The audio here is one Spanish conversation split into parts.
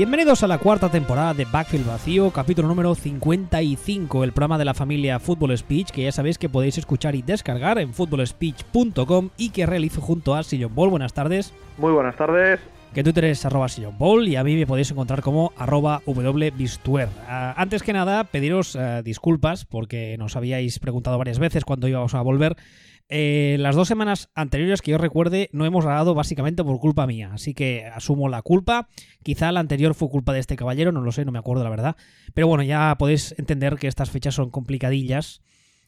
Bienvenidos a la cuarta temporada de Backfield Vacío, capítulo número 55, el programa de la familia Football Speech, que ya sabéis que podéis escuchar y descargar en footballspeech.com y que realizo junto a Sillon Ball. Buenas tardes. Muy buenas tardes. Que Twitter es arroba Sillon Ball y a mí me podéis encontrar como arroba wbistuer. Ah, antes que nada, pediros ah, disculpas porque nos habíais preguntado varias veces cuando íbamos a volver. Eh, las dos semanas anteriores que yo recuerde no hemos grabado básicamente por culpa mía, así que asumo la culpa. Quizá la anterior fue culpa de este caballero, no lo sé, no me acuerdo la verdad. Pero bueno, ya podéis entender que estas fechas son complicadillas.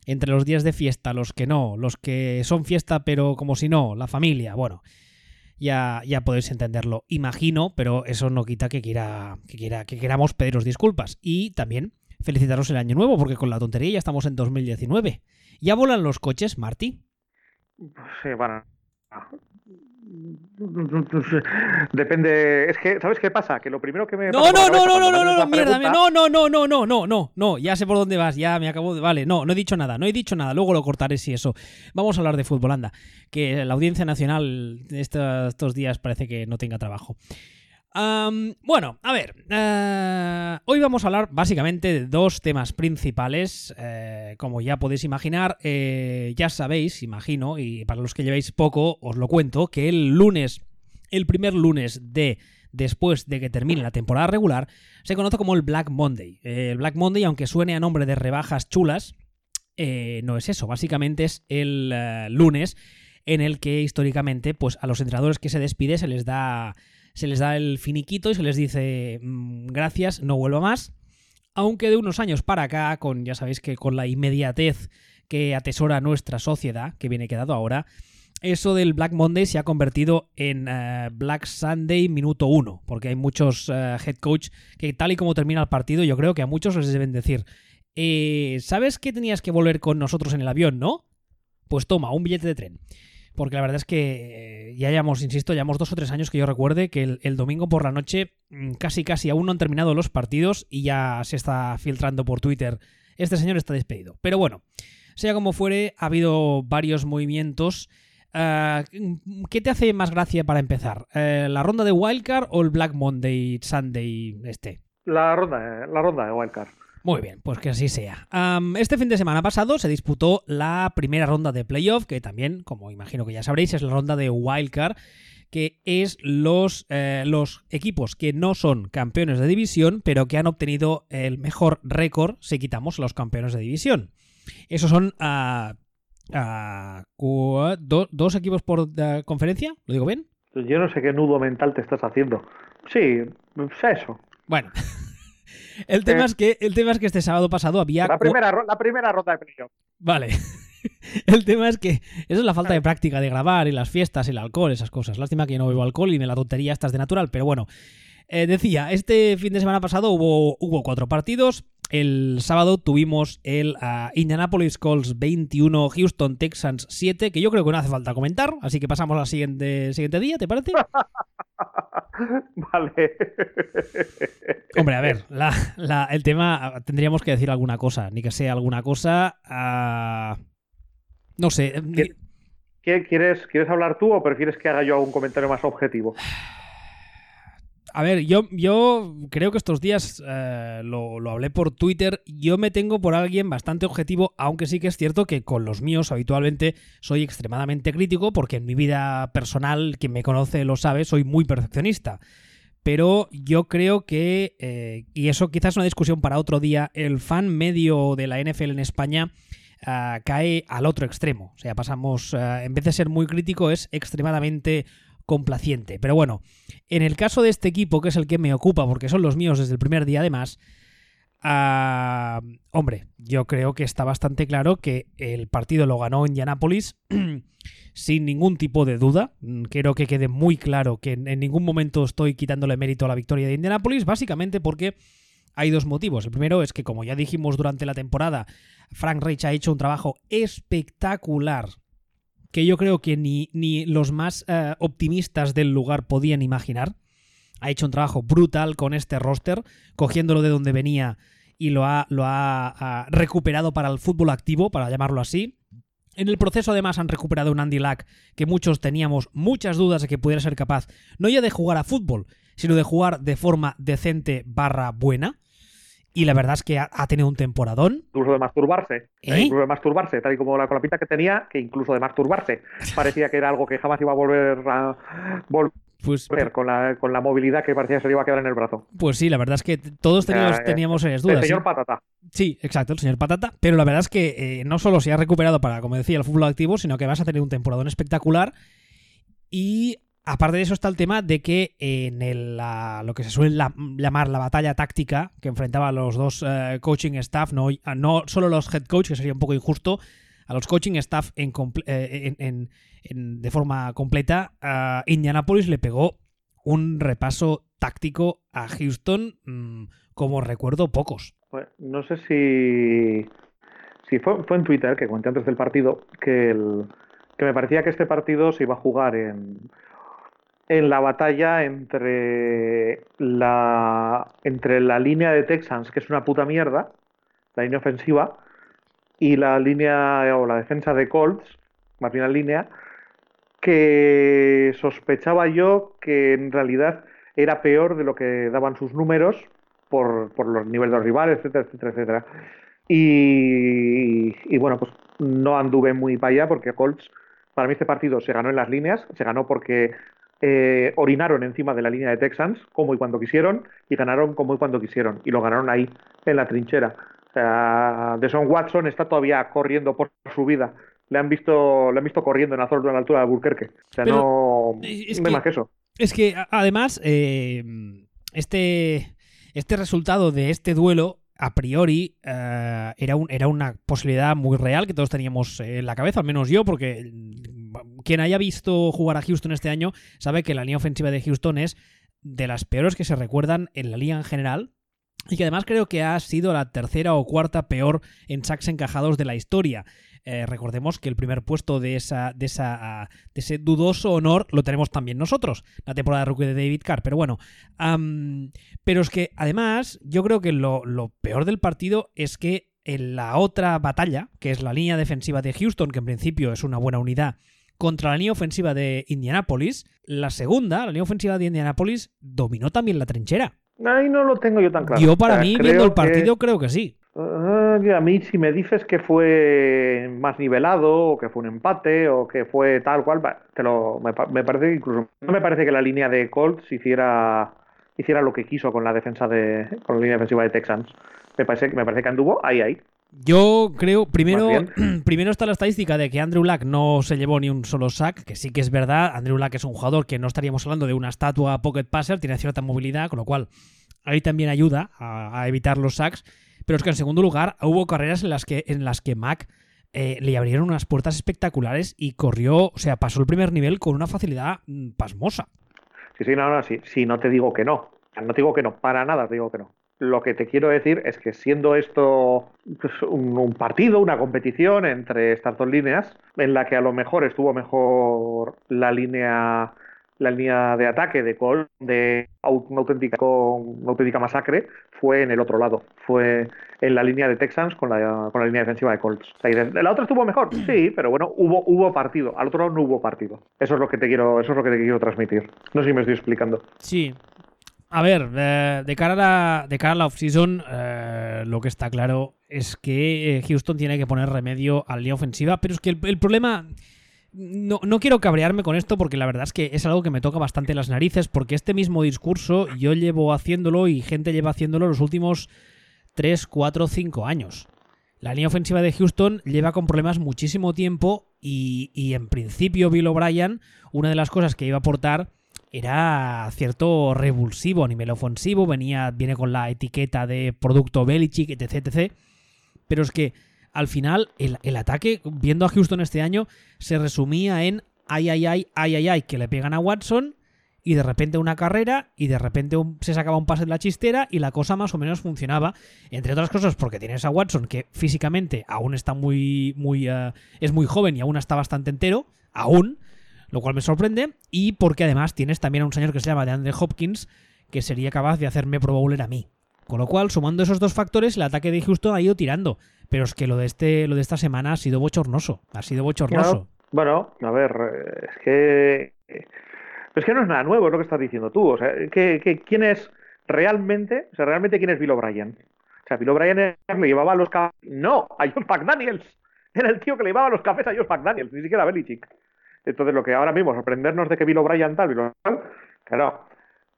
Entre los días de fiesta, los que no, los que son fiesta pero como si no, la familia, bueno, ya, ya podéis entenderlo, imagino, pero eso no quita que, quiera, que, quiera, que queramos pediros disculpas. Y también felicitaros el año nuevo, porque con la tontería ya estamos en 2019. ¿Ya volan los coches, Marty? Sí, bueno. Depende. Es que, ¿sabes qué pasa? Que lo primero que me. No, no, no, no, no, no, no, mierda. No, no, no, no, no, no, no, no. Ya sé por dónde vas. Ya me acabo de. Vale, no, no he dicho nada. No he dicho nada. Luego lo cortaré si eso. Vamos a hablar de fútbol, anda. Que la audiencia nacional estos días parece que no tenga trabajo bueno, a ver, eh, hoy vamos a hablar básicamente de dos temas principales. Eh, como ya podéis imaginar, eh, ya sabéis, imagino, y para los que llevéis poco, os lo cuento, que el lunes, el primer lunes de después de que termine la temporada regular, se conoce como el Black Monday. el Black Monday, aunque suene a nombre de rebajas chulas, no es eso, básicamente es el lunes en el que históricamente pues a los entrenadores que se despide se les da se les da el finiquito y se les dice mm, gracias, no vuelva más. Aunque de unos años para acá, con ya sabéis que con la inmediatez que atesora nuestra sociedad, que viene quedado ahora, eso del Black Monday se ha convertido en eh, Black Sunday minuto uno, porque hay muchos eh, head coach que tal y como termina el partido, yo creo que a muchos les deben decir, eh, ¿sabes que tenías que volver con nosotros en el avión, no? Pues toma, un billete de tren porque la verdad es que eh, ya llevamos, insisto, llevamos dos o tres años que yo recuerde que el, domingo por la noche mm, casi casi aún no han terminado los partidos y ya se está filtrando por Twitter, este señor está despedido. Pero bueno, sea como fuere, ha habido varios movimientos. Ah, ¿Qué te hace más gracia para empezar? Eh, ¿La ronda de Wildcard o el Black Monday Sunday este? La ronda, la ronda de Wildcard. Muy bien, pues que así sea. este fin de semana pasado se disputó la primera ronda de playoff, que también, como imagino que ya sabréis, es la ronda de Wildcard, que es los, eh, los equipos que no son campeones de división, pero que han obtenido el mejor récord si quitamos los campeones de división. Esos son uh, dos equipos por eh, conferencia, ¿lo digo bien? Yo no sé qué nudo mental te estás haciendo. Sí, sé eso. Bueno. El tema, es que, el tema es que este sábado pasado había. La primera, la primera ronda de playoff. Vale. El tema es que eso es la falta de práctica de grabar y las fiestas, el alcohol, esas cosas. Lástima que yo no bebo alcohol y me la tontería estás de natural, pero bueno. Eh, decía, este fin de semana pasado hubo, hubo cuatro partidos. El sábado tuvimos el uh, Indianapolis Colts 21, Houston Texans 7, que yo creo que no hace falta comentar, así que pasamos al siguiente, siguiente día, ¿te parece? vale. Hombre, a ver, el tema, tendríamos que decir alguna cosa, ni que sea alguna cosa. Uh, no sé. ¿Quieres, ¿Quieres hablar tú o prefieres que haga yo algún comentario más objetivo? A ver, yo, yo creo que estos días eh, lo, lo, hablé por Twitter. Yo me tengo por alguien bastante objetivo, aunque sí que es cierto que con los míos habitualmente soy extremadamente crítico, porque en mi vida personal, quien me conoce lo sabe, soy muy perfeccionista. Pero yo creo que, eh, y eso quizás es una discusión para otro día, el fan medio de la NFL en España eh, cae al otro extremo. O sea, pasamos, en vez de ser muy crítico, es extremadamente complaciente. Pero bueno, en el caso de este equipo, que es el que me ocupa, porque son los míos desde el primer día además, ah, hombre, yo creo que está bastante claro que el partido lo ganó Indianapolis sin ningún tipo de duda. Quiero que quede muy claro que en ningún momento estoy quitándole mérito a la victoria de Indianapolis, básicamente porque hay dos motivos. El primero es que, como ya dijimos durante la temporada, Frank Reich ha hecho un trabajo espectacular que yo creo que ni, ni los más eh, optimistas del lugar podían imaginar. Ha hecho un trabajo brutal con este roster, cogiéndolo de donde venía y lo ha, lo ha, recuperado para el fútbol activo, para llamarlo así. En el proceso además han recuperado un Andy Lack que muchos teníamos muchas dudas de que pudiera ser capaz, no ya de jugar a fútbol, sino de jugar de forma decente barra buena. Y la verdad es que ha, tenido un temporadón. Incluso de masturbarse. ¿eh? ¿Eh? Incluso de masturbarse, tal y como la, con la pinta que tenía, que incluso de masturbarse. Parecía que era algo que jamás iba a volver a volver pues, con, la, con la movilidad que parecía que se le iba a quedar en el brazo. Pues sí, la verdad es que todos teníamos, eh, teníamos dudas. El señor Patata. Sí, exacto, el señor Patata. Pero la verdad es que no solo se ha recuperado para, como decía, el fútbol activo, sino que vas a tener un temporadón espectacular. Y Aparte de eso está el tema de que en el, lo que se suele llamar la batalla táctica que enfrentaba a los dos eh, coaching staff, no, no solo los head coach, que sería un poco injusto, a los coaching staff en, eh, de forma completa, Indianapolis le pegó un repaso táctico a Houston mm, como recuerdo pocos. no sé si, fue, fue en Twitter que conté antes del partido que, el, que me parecía que este partido se iba a jugar en en la batalla entre la, entre la línea de Texans, que es una puta mierda, la línea ofensiva, y la línea o la defensa de Colts, más bien la línea, que sospechaba yo que en realidad era peor de lo que daban sus números por, por los niveles de los rivales, etcétera, etcétera, etcétera. Y, y, bueno, pues no anduve muy para allá porque Colts, para mí este partido se ganó en las líneas, se ganó porque eh, orinaron encima de la línea de Texans como y cuando quisieron y ganaron como y cuando quisieron y lo ganaron ahí en la trinchera. O sea, Deson Watson está todavía corriendo por su vida. Le han visto, le han visto corriendo en la zona de la altura de Burkerque. O sea, no, es más que eso. Es que además eh, este, este resultado de este duelo a priori eh, era, un, era una posibilidad muy real que todos teníamos en la cabeza, al menos yo, porque quien haya visto jugar a Houston este año sabe que la línea ofensiva de Houston es de las peores que se recuerdan en la liga en general. Y que además creo que ha sido la tercera o cuarta peor en sacks encajados de la historia. Eh, recordemos que el primer puesto de, esa, de, esa, de ese dudoso honor lo tenemos también nosotros, la temporada de rookie de David Carr. Pero bueno, pero es que además yo creo que lo, lo peor del partido es que en la otra batalla, que es la línea defensiva de Houston, que en principio es una buena unidad, contra la línea ofensiva de Indianapolis, la segunda, la línea ofensiva de Indianapolis, dominó también la trinchera. Ahí no lo tengo yo tan claro. Yo para mí, viendo el partido, creo que sí. A mí si me dices que fue más nivelado o que fue un empate o que fue tal cual, te lo, me, parece que incluso no me parece que la línea de Colts hiciera hiciera lo que quiso con la defensa de con la línea defensiva de Texans. Me parece, me parece que anduvo ahí ahí. Yo creo, primero, primero está la estadística de que Andrew Luck no se llevó ni un solo sack, que sí que es verdad. Andrew Luck es un jugador que no estaríamos hablando de una estatua pocket passer, tiene cierta movilidad, con lo cual ahí también ayuda a, evitar los sacks. Pero es que en segundo lugar hubo carreras en las que, en las que Mac eh, le abrieron unas puertas espectaculares y corrió, o sea, pasó el primer nivel con una facilidad mm, pasmosa. Sí, sí, no, no, sí, sí, no te digo que no. No te digo que no, para nada te digo que no. Lo que te quiero decir es que siendo esto pues, un, partido, una competición entre estas dos líneas, en la que a lo mejor estuvo mejor la línea la línea de ataque de Cole de una auténtica masacre fue en el otro lado, fue en la línea de Texans con la, con la línea defensiva de Colts. ¿La otra estuvo mejor? Sí, pero bueno, hubo, hubo partido. Al otro lado no hubo partido. Eso es lo que te quiero, eso es lo que te quiero transmitir. No sé si me estoy explicando. Sí, a ver, eh, de, cara a la, de cara a la off-season, eh, lo que está claro es que eh, Houston tiene que poner remedio a la línea ofensiva, pero es que el, problema... No, no, quiero cabrearme con esto porque la verdad es que es algo que me toca bastante las narices porque este mismo discurso yo llevo haciéndolo y gente lleva haciéndolo los últimos 3, 4, 5 años. La línea ofensiva de Houston lleva con problemas muchísimo tiempo y, y en principio Bill O'Brien, una de las cosas que iba a aportar era cierto revulsivo a nivel ofensivo, venía, viene con la etiqueta de producto Belichick, etc, etc. Pero es que al final el, ataque, viendo a Houston este año, se resumía en ay, ay, ay, ay, ay, ay, que le pegan a Watson y de repente una carrera y de repente se sacaba un pase de la chistera y la cosa más o menos funcionaba. Entre otras cosas porque tienes a Watson que físicamente aún está muy, muy, eh, es muy joven y aún está bastante entero, aún, lo cual me sorprende, y porque además tienes también a un señor que se llama DeAndre Hopkins, que sería capaz de hacerme Pro Bowler a mí. Con lo cual, sumando esos dos factores, el ataque de Houston ha ido tirando. Pero es que lo de este, lo de esta semana ha sido bochornoso. Ha sido bochornoso. bueno, a ver, es que es que no es nada nuevo, es lo que estás diciendo tú. O sea, que, ¿quién es realmente, o sea, realmente quién es Bill O'Brien? O sea, Bill O'Brien le llevaba los cafés. No, a John McDaniels. Era el tío que le llevaba los cafés a John McDaniels, ni siquiera a Belichick. Entonces, lo que ahora mismo, sorprendernos de que Bill O'Brien tal, Bill O'Brien, claro,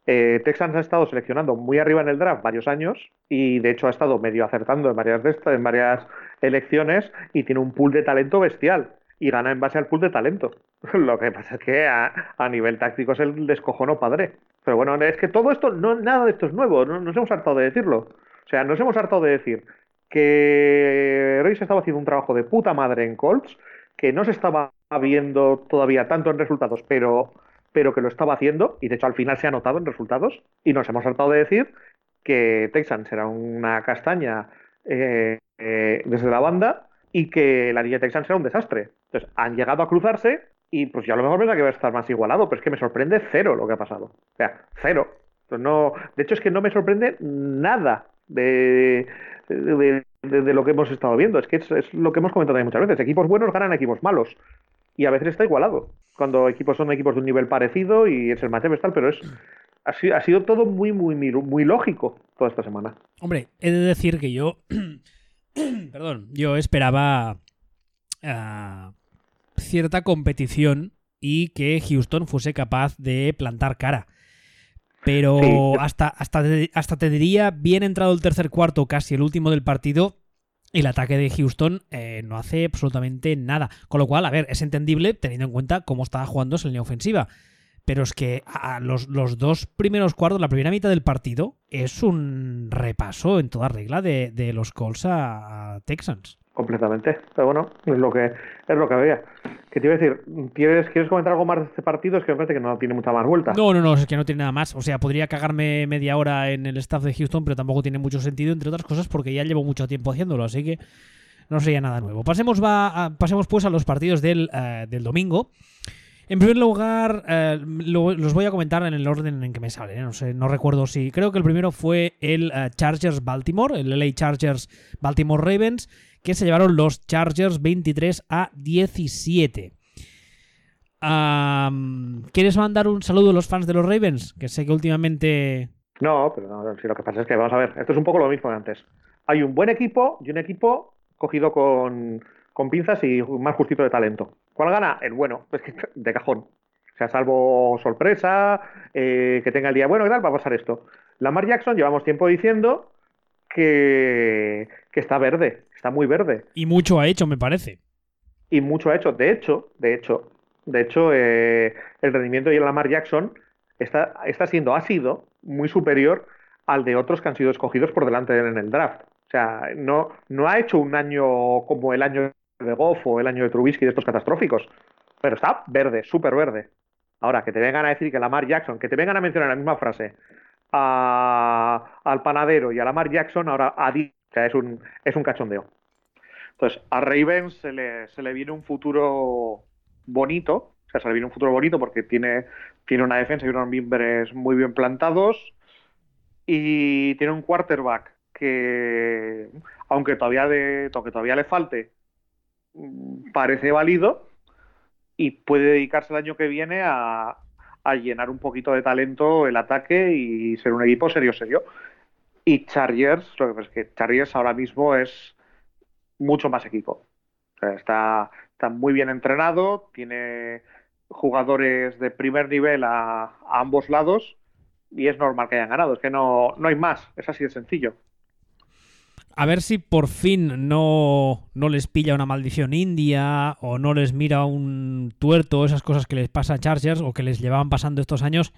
eh, Texans ha estado seleccionando muy arriba en el draft varios años y de hecho ha estado medio acertando en varias, de estas, en varias elecciones y tiene un pool de talento bestial y gana en base al pool de talento. Lo que pasa es que a, nivel táctico es el descojono padre. Pero bueno, es que todo esto, no, nada de esto es nuevo, no, nos hemos hartado de decirlo. O sea, nos hemos hartado de decir que Reis estaba haciendo un trabajo de puta madre en Colts, que no se estaba viendo todavía tanto en resultados, pero pero que lo estaba haciendo, y de hecho al final se ha notado en resultados, y nos hemos saltado de decir que Texans era una castaña eh, eh, desde la banda y que la línea Texans era un desastre. Entonces han llegado a cruzarse y pues ya a lo mejor pensaba que va a estar más igualado, pero es que me sorprende cero lo que ha pasado. O sea, cero. no, de hecho es que no me sorprende nada de, de, lo que hemos estado viendo. Es que es, es, lo que hemos comentado muchas veces. Equipos buenos ganan equipos malos y a veces está igualado. Cuando equipos son equipos de un nivel parecido y es el match tal, pero es ha sido, ha sido todo muy, muy, muy, lógico toda esta semana. Hombre, he de decir que yo, perdón, yo esperaba ah, cierta competición y que Houston fuese capaz de plantar cara. Pero hasta, hasta, hasta te diría, bien entrado el tercer cuarto, casi el último del partido, el ataque de Houston eh, no hace absolutamente nada. Con lo cual, a ver, es entendible teniendo en cuenta cómo estaba jugando esa línea ofensiva. Pero es que a los, los, dos primeros cuartos, la primera mitad del partido, es un repaso en toda regla de, de los Colts a Texans completamente. Pero bueno, es lo que es lo que había. Que te iba a decir, ¿quieres, ¿quieres comentar algo más de este partido? Es que me parece que no tiene mucha más vuelta. No, no, no, es que no tiene nada más. O sea, podría cagarme media hora en el staff de Houston, pero tampoco tiene mucho sentido, entre otras cosas, porque ya llevo mucho tiempo haciéndolo, así que no sería nada nuevo. Pasemos, va pasemos pues a los partidos del, eh, del domingo. En primer lugar, eh, los voy a comentar en el orden en que me sale. ¿eh? No sé, no recuerdo si. Creo que el primero fue el Chargers Baltimore, el LA Chargers Baltimore Ravens, que se llevaron los Chargers 23 a 17. ¿Quieres mandar un saludo a los fans de los Ravens? Que sé que últimamente... No, pero no, si lo que pasa es que, vamos a ver, esto es un poco lo mismo que antes. Hay un buen equipo y un equipo cogido con, pinzas y más justito de talento. ¿Cuál gana? El bueno, es que de cajón. O sea, salvo sorpresa, eh, que tenga el día bueno y tal, va a pasar esto. Lamar Jackson, llevamos tiempo diciendo que, que está verde, está muy verde. Y mucho ha hecho, me parece. Y mucho ha hecho. De hecho, de hecho, de hecho, eh, el rendimiento de Lamar Jackson está, está siendo, ha sido muy superior al de otros que han sido escogidos por delante de él en el draft. O sea, no, no ha hecho un año como el año de Goff o el año de Trubisky de estos catastróficos, pero está verde, súper verde. Ahora, que te vengan a decir que Lamar Jackson, que te vengan a mencionar la misma frase al panadero y a Lamar Jackson, ahora a es un, es un cachondeo. Entonces, a Ravens se le, se le viene un futuro bonito, o sea, se le viene un futuro bonito porque tiene, tiene una defensa y unos miembros muy bien plantados y tiene un quarterback que, aunque todavía, de, aunque todavía le falte, parece válido y puede dedicarse el año que viene a, a llenar un poquito de talento el ataque y ser un equipo serio, serio. Y Chargers, lo que pasa es que Chargers ahora mismo es mucho más equipo. está, está muy bien entrenado, tiene jugadores de primer nivel a, a, ambos lados y es normal que hayan ganado. Es que no, no hay más, es así de sencillo. A ver si por fin no, no les pilla una maldición india o no les mira un tuerto, esas cosas que les pasa a Chargers o que les llevaban pasando estos años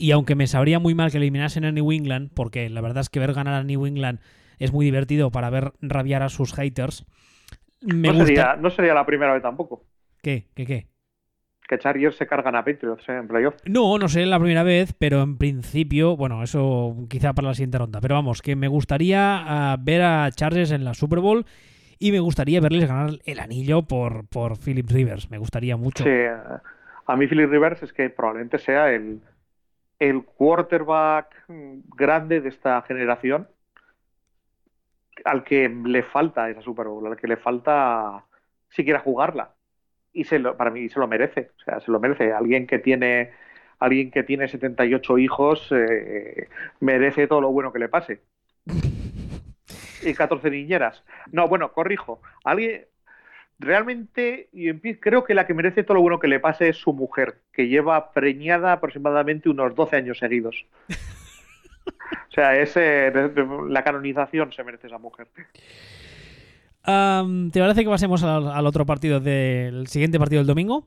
y aunque me sabría muy mal que eliminasen a New England, porque la verdad es que ver ganar a New England es muy divertido para ver rabiar a sus haters. no, sería, no sería la primera vez tampoco. ¿Qué? ¿Qué qué? Que Chargers se cargan a Patriots en playoff. No, no sería la primera vez, pero en principio, bueno, eso quizá para la siguiente ronda. Pero vamos, que me gustaría ah, ver a Chargers en la Super Bowl y me gustaría verles ganar el anillo por, por Philip Rivers. Me gustaría mucho. Sí, a mí Philip Rivers es que probablemente sea el, el quarterback grande de esta generación al que le falta esa Super Bowl, al que le falta siquiera jugarla. Y se lo, para mí se lo merece, o sea, se lo merece. Alguien que tiene alguien que tiene 78 hijos eh, merece todo lo bueno que le pase. y 14 niñeras. No, bueno, corrijo. Alguien, realmente creo que la que merece todo lo bueno que le pase es su mujer, que lleva preñada aproximadamente unos 12 años seguidos. o sea, ese, la canonización se merece esa mujer. ¿Te parece que pasemos al, otro partido del siguiente partido del domingo?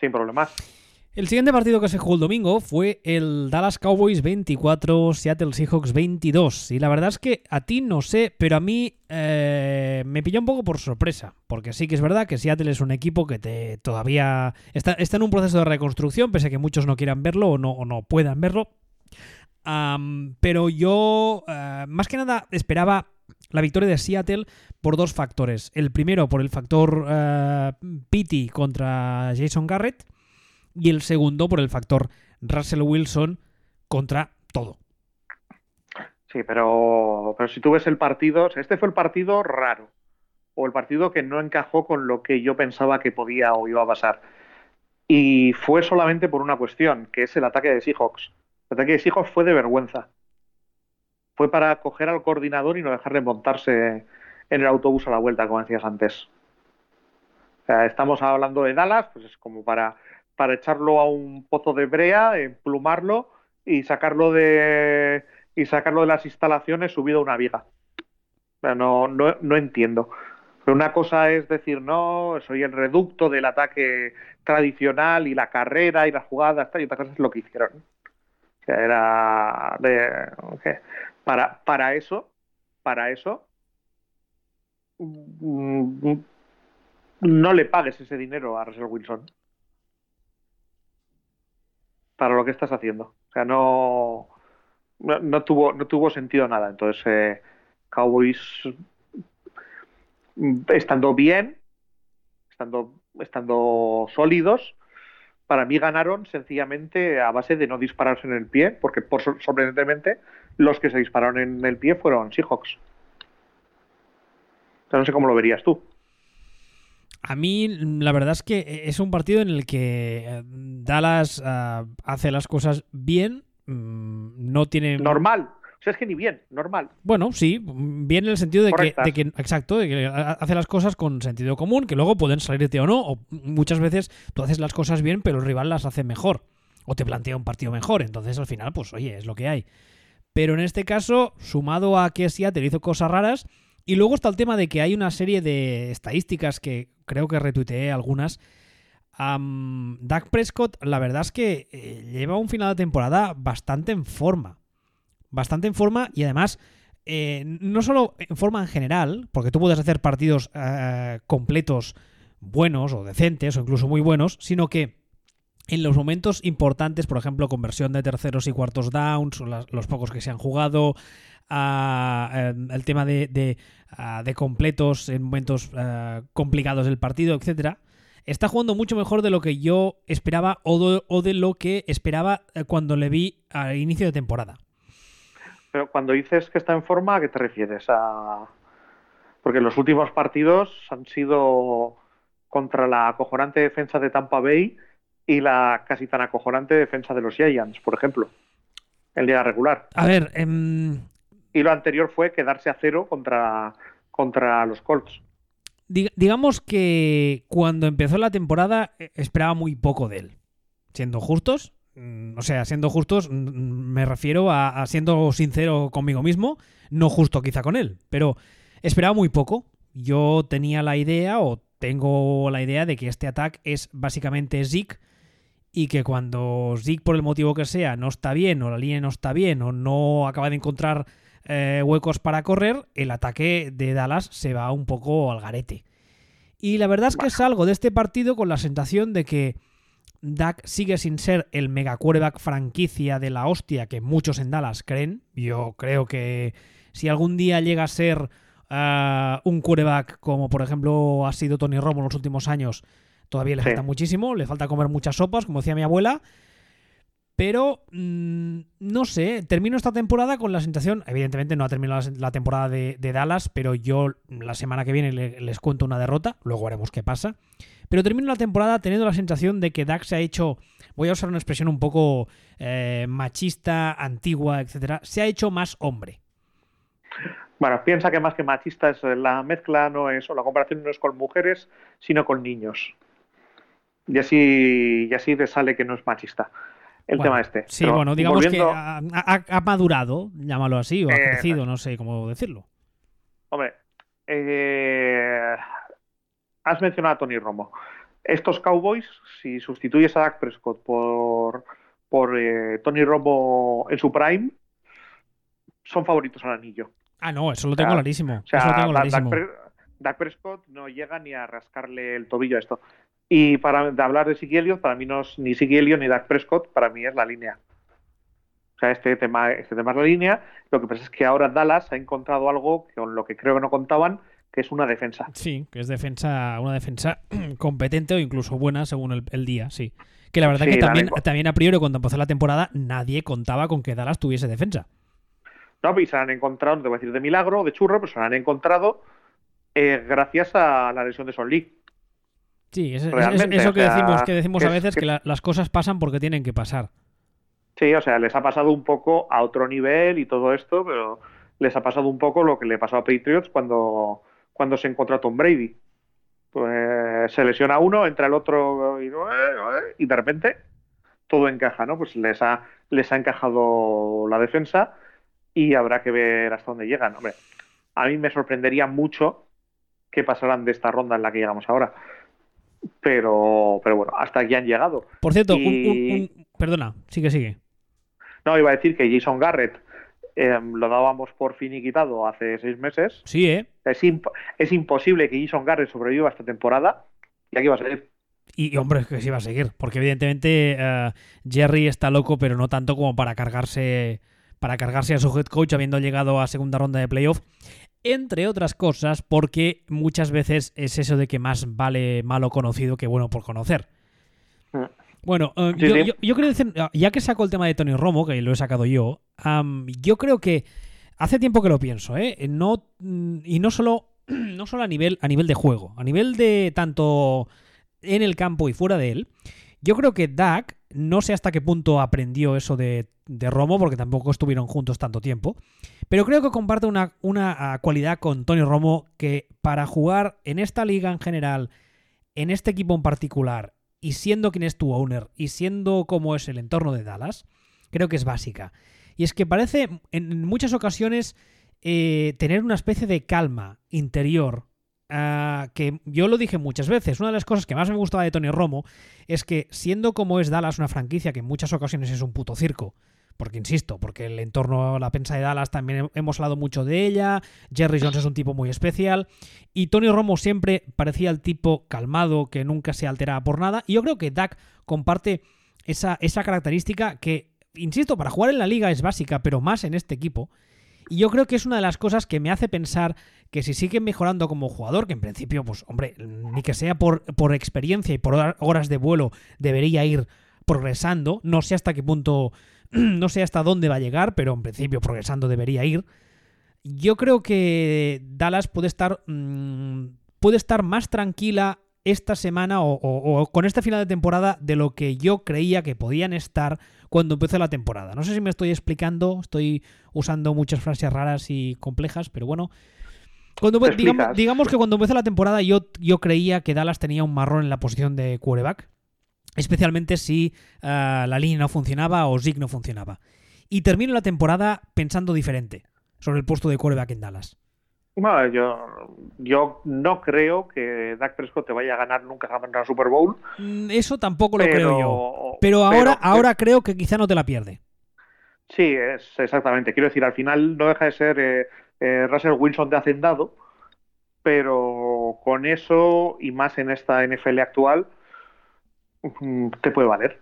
Sin problemas. El siguiente partido que se jugó el domingo fue el Dallas Cowboys 24, Seattle Seahawks 22. Y la verdad es que a ti no sé, pero a mí eh, me pilló un poco por sorpresa. Porque sí que es verdad que Seattle es un equipo que te, todavía está, en un proceso de reconstrucción, pese a que muchos no quieran verlo o no, no puedan verlo. pero yo, eh, más que nada, esperaba la victoria de Seattle por dos factores. El primero, por el factor uh, Pity contra Jason Garrett y el segundo por el factor Russell Wilson contra todo. Sí, pero, pero si tú ves el partido, este fue el partido raro, o el partido que no encajó con lo que yo pensaba que podía o iba a pasar. Y fue solamente por una cuestión, que es el ataque de Seahawks. El ataque de Seahawks fue de vergüenza. Fue para coger al coordinador y no dejarle montarse en el autobús a la vuelta, como decías antes. estamos hablando de Dallas, pues es como para para echarlo a un pozo de brea, emplumarlo y sacarlo de y sacarlo de las instalaciones subido a una viga. No, no, no entiendo. Pero una cosa es decir, no, soy el reducto del ataque tradicional y la carrera y las jugadas, y otra cosa es lo que hicieron. era para, para eso, para eso, mm, no le pagues ese dinero a Russell Wilson para lo que estás haciendo. O sea, no, no, tuvo, no tuvo sentido nada. Entonces, eh, Cowboys, mm, estando bien, estando, estando sólidos, para mí ganaron sencillamente a base de no dispararse en el pie, porque por sorprendentemente los que se dispararon en el pie fueron Seahawks. no sé cómo lo verías tú. A mí, la verdad es que es un partido en el que eh, Dallas ah, hace las cosas bien. Mm, no tiene. Normal. O sea, es que ni bien, normal. Bueno, sí, bien en el sentido de que, de que, exacto, de que hace las cosas con sentido común, que luego pueden salirte o no, o muchas veces tú haces las cosas bien, pero el rival las hace mejor, o te plantea un partido mejor, entonces al final, pues oye, es lo que hay. Pero en este caso, sumado a que Seattle hizo cosas raras, y luego está el tema de que hay una serie de estadísticas que creo que retuiteé algunas. Um, Dak Prescott, la verdad es que eh, lleva un final de temporada bastante en forma. Bastante en forma y además, eh, no solo en forma en general, porque tú puedes hacer partidos eh, completos buenos o decentes o incluso muy buenos, sino que en los momentos importantes, por ejemplo, conversión de terceros y cuartos downs, los pocos que se han jugado, Em, el tema de, de, completos en momentos eh, complicados del partido, etcétera, está jugando mucho mejor de lo que yo esperaba o de, lo que esperaba eh, cuando le vi al inicio de temporada. Pero cuando dices que está en forma, ¿a qué te refieres? A... Porque los últimos partidos han sido contra la acojonante defensa de Tampa Bay y la casi tan acojonante defensa de los Giants, por ejemplo, el día regular. A ver, eh, y lo anterior fue quedarse a cero contra, contra los Colts. digamos que cuando empezó la temporada eh, esperaba muy poco de él. Siendo justos, mm, o sea, siendo justos, mm, me refiero a, siendo sincero conmigo mismo, no justo quizá con él, pero esperaba muy poco. Yo tenía la idea, o tengo la idea, de que este ataque es básicamente Zeke y que cuando Zeke, por el motivo que sea, no está bien, o la línea no está bien, o no acaba de encontrar eh, huecos para correr, el ataque de Dallas se va un poco al garete. Y la verdad es que salgo de este partido con la sensación de que Dak sigue sin ser el mega quarterback franquicia de la hostia que muchos en Dallas creen. Yo creo que si algún día llega a ser eh, un quarterback como por ejemplo ha sido Tony Romo en los últimos años, todavía le falta muchísimo, le falta comer muchas sopas, como decía mi abuela. Pero mm, no sé, termino esta temporada con la sensación, evidentemente no ha terminado la, temporada de, Dallas, pero yo la semana que viene les cuento una derrota, luego veremos qué pasa. Pero termino la temporada teniendo la sensación de que Dak se ha hecho, voy a usar una expresión un poco eh, machista, antigua, etcétera, se ha hecho más hombre. Bueno, piensa que más que machista es la mezcla, no es, o la comparación no es con mujeres, sino con niños. Y así, y así te sale que no es machista el tema este. Sí, bueno, digamos que ha, madurado, llámalo así, o ha eh, crecido, no sé cómo decirlo. Hombre, eh, has mencionado a Tony Romo. Estos Cowboys, si sustituyes a Dak Prescott por, por eh, Tony Romo en su prime, son favoritos al anillo. Ah, no, eso lo tengo clarísimo. Dak, Prescott no llega ni a rascarle el tobillo a esto. Y para hablar de Siggy para mí no es ni Siggy ni Dak Prescott, para mí es la línea. O sea, este tema, este tema es la línea. Lo que pasa es que ahora Dallas ha encontrado algo con lo que creo que no contaban, que es una defensa. Sí, que es defensa, una defensa competente o incluso buena según el, día, sí. Que la verdad que también, también a priori cuando empezó la temporada nadie contaba con que Dallas tuviese defensa. No, y se han encontrado, no te voy a decir de milagro, de churro, pero se han encontrado eh, gracias a la lesión de Son Lee. Sí, es, eso que decimos, que decimos a veces, que, las cosas pasan porque tienen que pasar. Sí, o sea, les ha pasado un poco a otro nivel y todo esto, pero les ha pasado un poco lo que le pasó a Patriots cuando, cuando se encontró a Tom Brady. Pues se lesiona uno, entra el otro y, y de repente todo encaja, ¿no? Pues les ha, les ha encajado la defensa y habrá que ver hasta dónde llegan. Hombre, a mí me sorprendería mucho que pasaran de esta ronda en la que llegamos ahora pero, pero bueno, hasta aquí han llegado. Por cierto, perdona, sigue, sigue. No, iba a decir que Jason Garrett em, lo dábamos por finiquitado hace seis meses. Sí, ¿eh? Es, es imposible que Jason Garrett sobreviva esta temporada y aquí va a seguir. Y, hombre, que sí va a seguir, porque evidentemente eh, Jerry está loco, pero no tanto como para cargarse para cargarse a su head coach habiendo llegado a segunda ronda de playoff entre otras cosas porque muchas veces es eso de que más vale malo conocido que bueno por conocer. Mm. Bueno, eh, yo, creo decir, ya que saco el tema de Tony Romo, que lo he sacado yo, yo creo que hace tiempo que lo pienso, ¿eh? No, y no solo, no solo a, nivel, a nivel de juego, a nivel de tanto en el campo y fuera de él, yo creo que Dak, no sé hasta qué punto aprendió eso de, Romo, porque tampoco estuvieron juntos tanto tiempo, pero creo que comparte una, una ah, cualidad con Tony Romo que para jugar en esta liga en general, en este equipo en particular, y siendo quien es tu owner, y siendo como es el entorno de Dallas, creo que es básica. Y es que parece en muchas ocasiones eh, tener una especie de calma interior ah, que yo lo dije muchas veces, una de las cosas que más me gustaba de Tony Romo es que siendo como es Dallas una franquicia que en muchas ocasiones es un puto circo, porque insisto, porque el entorno, la prensa de Dallas también hemos hablado mucho de ella, Jerry Jones es un tipo muy especial, y Tony Romo siempre parecía el tipo calmado que nunca se alteraba por nada, y yo creo que Dak comparte esa, esa característica que, insisto, para jugar en la liga es básica, pero más en este equipo. Y yo creo que es una de las cosas que me hace pensar que si sigue mejorando como jugador, que en principio, pues hombre, ni que sea por, por experiencia y por horas de vuelo, debería ir progresando. No sé hasta qué punto no sé hasta dónde va a llegar, pero en principio progresando debería ir. Yo creo que Dallas puede estar, mm, puede estar más tranquila esta semana o, con este final de temporada de lo que yo creía que podían estar cuando empezó la temporada. No sé si me estoy explicando, estoy usando muchas frases raras y complejas, pero bueno. Cuando, digamos, digamos, que cuando empezó la temporada yo, yo creía que Dallas tenía un marrón en la posición de quarterback especialmente si ah, la línea no funcionaba o Zig no funcionaba. Y termino la temporada pensando diferente sobre el puesto de quarterback en Dallas. Bueno, yo, yo no creo que Dak Prescott te vaya a ganar nunca a Super Bowl. Mm, eso tampoco lo creo yo. Pero ahora, ahora creo que quizá no te la pierde. Sí, es exactamente. Quiero decir, al final no deja de ser eh, eh, Russell Wilson de hacendado, pero con eso y más en esta NFL actual, te puede valer.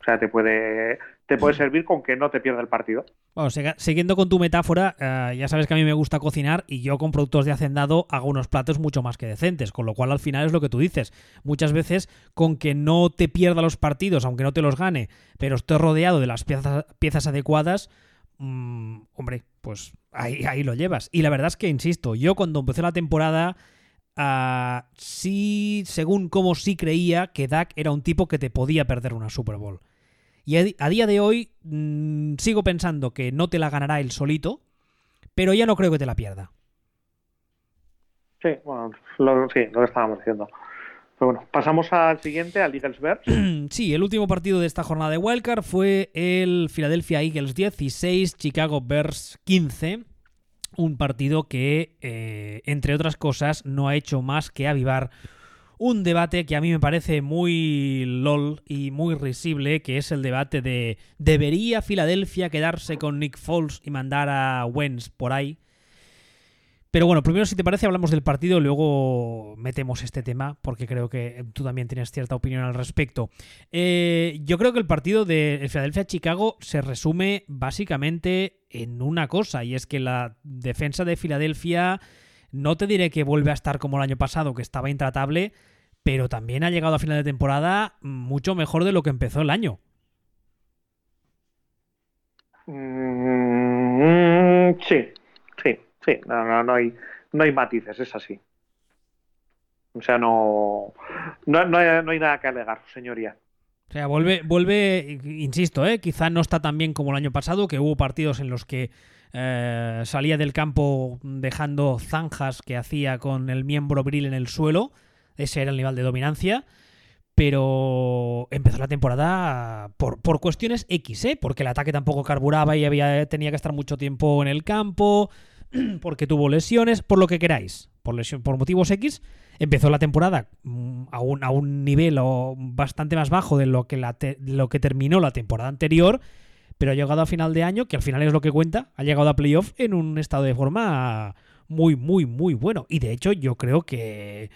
O sea, te puede, te puede servir con que no te pierda el partido. Bueno, siguiendo con tu metáfora, eh, ya sabes que a mí me gusta cocinar y yo con productos de hacendado hago unos platos mucho más que decentes, con lo cual al final es lo que tú dices. Muchas veces con que no te pierda los partidos, aunque no te los gane, pero estés rodeado de las piezas, piezas adecuadas, mm, hombre, pues ahí, ahí lo llevas. Y la verdad es que, insisto, yo cuando empecé la temporada... Uh, sí, según como sí creía que Dak era un tipo que te podía perder una Super Bowl. Y a, día de hoy mm, sigo pensando que no te la ganará él solito, pero ya no creo que te la pierda. Sí, bueno, lo, sí, lo que estábamos diciendo. Pero bueno, pasamos al siguiente, al Eagles Bears. Sí, el último partido de esta jornada de Wildcard fue el Philadelphia Eagles 16, Chicago Bears 15. Un partido que, eh, entre otras cosas, no ha hecho más que avivar un debate que a mí me parece muy lol y muy risible, que es el debate de ¿debería Filadelfia quedarse con Nick Foles y mandar a Wentz por ahí? Pero bueno, primero si te parece hablamos del partido luego metemos este tema porque creo que tú también tienes cierta opinión al respecto. Eh, yo creo que el partido de Filadelfia-Chicago se resume básicamente en una cosa y es que la defensa de Filadelfia no te diré que vuelve a estar como el año pasado, que estaba intratable, pero también ha llegado a final de temporada mucho mejor de lo que empezó el año. Mm, sí, sí, sí, no, no, hay, no hay matices, es así. O sea, no, no, hay, nada que alegar, señoría. O sea, vuelve, vuelve, insisto, ¿eh? quizá no está tan bien como el año pasado, que hubo partidos en los que eh, salía del campo dejando zanjas que hacía con el miembro bril en el suelo. Ese era el nivel de dominancia. Pero empezó la temporada por, por cuestiones X, ¿eh? porque el ataque tampoco carburaba y había, tenía que estar mucho tiempo en el campo, porque tuvo lesiones, por lo que queráis, por, lesión, por motivos X. Empezó la temporada mm, a un, a un nivel bastante más bajo de lo que, lo que terminó la temporada anterior, pero ha llegado a final de año, que al final es lo que cuenta, ha llegado a playoff en un estado de forma muy, muy, muy bueno. Y de hecho yo creo que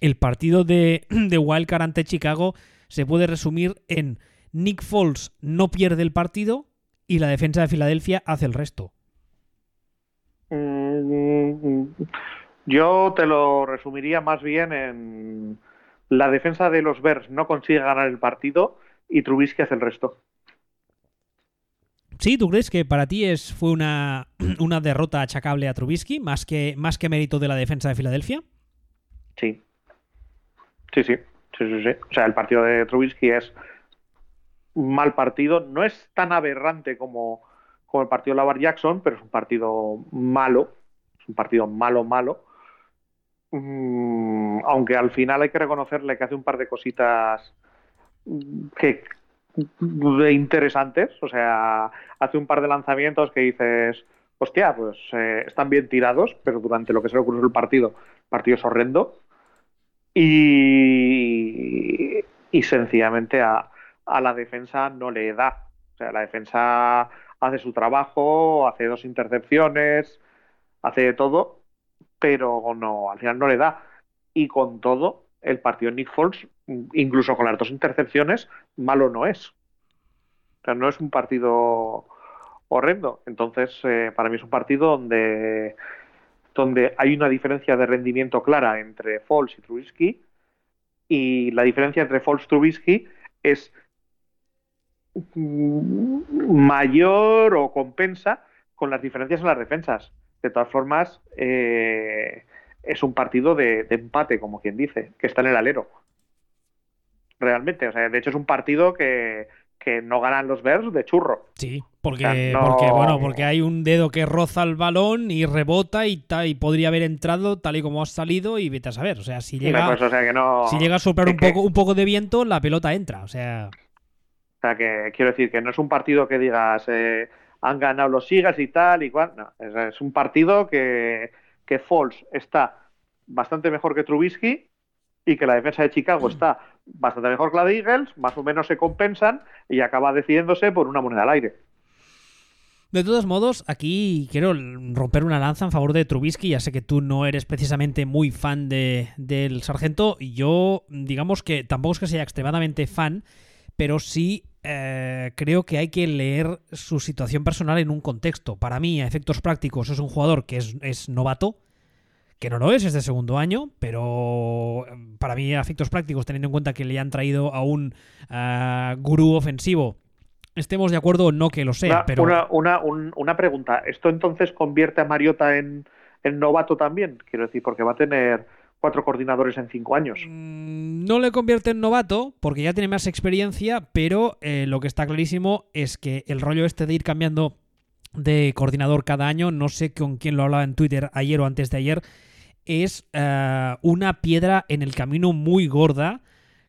el partido de, de Wildcard ante Chicago se puede resumir en Nick Foles no pierde el partido y la defensa de Filadelfia hace el resto. Mm, yo te lo resumiría más bien en la defensa de los Bears no consigue ganar el partido y Trubisky hace el resto. ¿Sí? ¿Tú crees que para ti es, fue una, una derrota achacable a Trubisky más que, más que mérito de la defensa de Filadelfia? Sí, Sí, sí, sí, sí, O sea, el partido de Trubisky es un mal partido. No es tan aberrante como, como el partido de Lavar Jackson, pero es un partido malo. Es un partido malo, malo. Mm, aunque al final hay que reconocerle que hace un par de cositas que interesantes. O sea, hace un par de lanzamientos que dices, hostia, pues eh, están bien tirados, pero durante lo que se le ocurrió el partido, el partido es horrendo y, y sencillamente a, a, la defensa no le da. O sea, la defensa hace su trabajo, hace dos intercepciones, hace de todo, pero no, al final no le da. Y con todo, el partido Nick Foles, incluso con las dos intercepciones, malo no es. O sea, no es un partido horrendo. Entonces, eh, para mí es un partido donde donde hay una diferencia de rendimiento clara entre Foles y Trubisky, y la diferencia entre Foles y Trubisky es mayor o compensa con las diferencias en las defensas. De todas formas, eh, es un partido de, empate, como quien dice, que está en el alero. Realmente, o sea, de hecho es un partido que, que no ganan los Bears de churro. Sí, porque, porque, bueno, porque hay un dedo que roza el balón y rebota y, y podría haber entrado tal y como ha salido y vete a saber. O sea, si llega, pues, si llega a soplar un poco, un poco de viento, la pelota entra. O sea. O sea, que quiero decir que no es un partido que digas eh, han ganado los Sigas y tal y cual. No, es, un partido que, que Falls está bastante mejor que Trubisky y que la defensa de Chicago está bastante mejor que la de Eagles, más o menos se compensan y acaba decidiéndose por una moneda al aire. De todos modos, aquí quiero romper una lanza en favor de Trubisky. Ya sé que tú no eres precisamente muy fan de, del sargento. Yo, digamos que tampoco es que sea extremadamente fan, pero sí eh, creo que hay que leer su situación personal en un contexto. Para mí, a efectos prácticos, es un jugador que es, novato, que no lo es, es de segundo año, pero em, para mí, a efectos prácticos, teniendo en cuenta que le han traído a un uh, gurú ofensivo, estemos de acuerdo o no que lo sea. Una, pero... una, una, pregunta, ¿esto entonces convierte a Mariota en, en novato también? Quiero decir, porque va a tener cuatro coordinadores en cinco años. Mm, no le convierte en novato porque ya tiene más experiencia, pero eh, lo que está clarísimo es que el rollo este de ir cambiando de coordinador cada año, no sé con quién lo hablaba en Twitter ayer o antes de ayer, es eh, una piedra en el camino muy gorda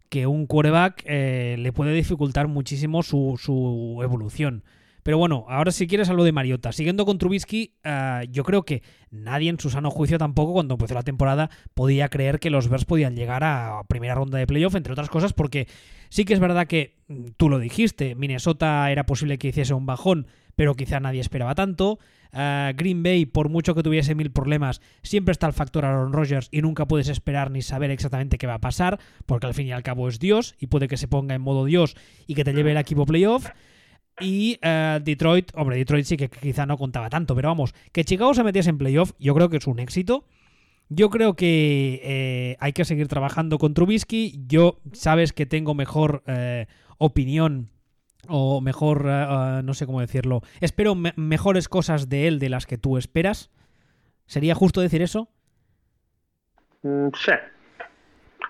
que un quarterback eh, le puede dificultar muchísimo su, su evolución. Pero bueno, ahora si quieres hablo de Mariota. Siguiendo con Trubisky, eh, yo creo que nadie en su sano juicio tampoco, cuando empezó la temporada, podía creer que los Bears podían llegar a primera ronda de playoff, entre otras cosas, porque sí que es verdad que mm, tú lo dijiste, Minnesota era posible que hiciese un bajón, pero quizá nadie esperaba tanto. Eh, Green Bay, por mucho que tuviese mil problemas, siempre está el factor Aaron Rodgers y nunca puedes esperar ni saber exactamente qué va a pasar, porque al fin y al cabo es Dios y puede que se ponga en modo Dios y que te lleve el equipo playoff. Y eh, Detroit, hombre, Detroit sí que quizá no contaba tanto, pero vamos, que Chicago se metiese en playoff, yo creo que es un éxito. Yo creo que eh, hay que seguir trabajando con Trubisky. Yo sabes que tengo mejor opinión o mejor, no sé cómo decirlo. Espero mejores cosas de él de las que tú esperas. ¿Sería justo decir eso? Mm, sí.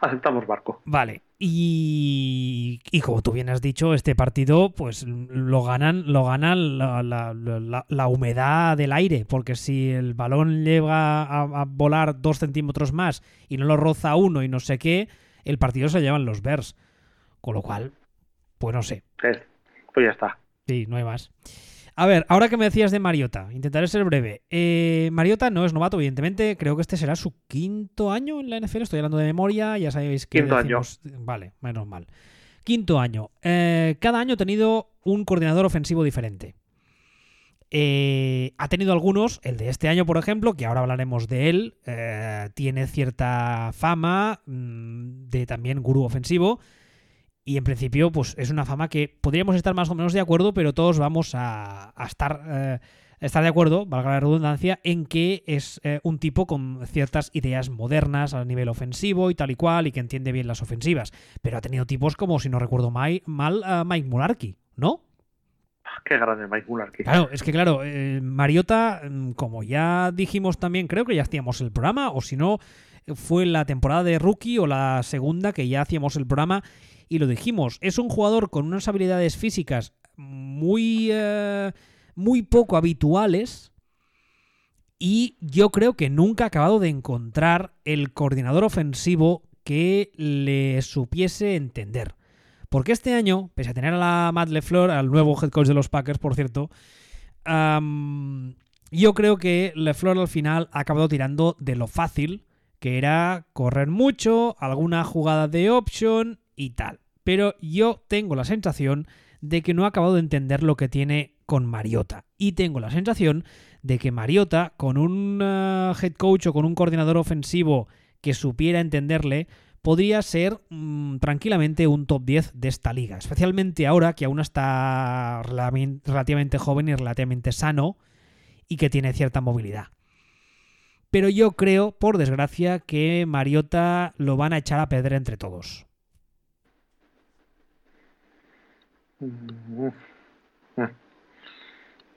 Aceptamos barco. Vale. Y, como tú bien has dicho, este partido, pues lo ganan, lo ganan la, humedad del aire, porque si el balón llega a, volar dos centímetros más y no lo roza uno y no sé qué, el partido se llevan los Bears. Con lo cual, pues no sé. Pues ya está. Sí, no hay más. A ver, ahora que me decías de Mariota, intentaré ser breve. Eh, Mariota no es novato, evidentemente. Creo que este será su quinto año en la NFL. Estoy hablando de memoria, ya sabéis que. Quinto año. Vale, menos mal. Quinto año. Eh, cada año ha tenido un coordinador ofensivo diferente. Eh, ha tenido algunos, el de este año, por ejemplo, que ahora hablaremos de él, tiene cierta fama mm, de también gurú ofensivo. Y en principio, pues es una fama que podríamos estar más o menos de acuerdo, pero todos vamos a, estar, eh, estar de acuerdo, valga la redundancia, en que es eh, un tipo con ciertas ideas modernas a nivel ofensivo y tal y cual, y que entiende bien las ofensivas. Pero ha tenido tipos como, si no recuerdo mal, Mike Mularkey, ¿no? Qué grande Mike Mularkey. Claro, es que claro, eh, Mariota, mm, como ya dijimos también, creo que ya hacíamos el programa, o si no, fue la temporada de rookie o la segunda que ya hacíamos el programa y lo dijimos, es un jugador con unas habilidades físicas muy, eh, muy poco habituales. Y yo creo que nunca ha acabado de encontrar el coordinador ofensivo que le supiese entender. Porque este año, pese a tener a la Matt LeFleur, al nuevo head coach de los Packers, por cierto, yo creo que LeFleur al final ha acabado tirando de lo fácil, que era correr mucho, alguna jugada de option y tal. Pero yo tengo la sensación de que no ha acabado de entender lo que tiene con Mariota. Y tengo la sensación de que Mariota, con un eh, head coach o con un coordinador ofensivo que supiera entenderle, podría ser mm, tranquilamente un top 10 de esta liga. Especialmente ahora que aún está relativamente joven y relativamente sano y que tiene cierta movilidad. Pero yo creo, por desgracia, que Mariota lo van a echar a perder entre todos. Mm, mm.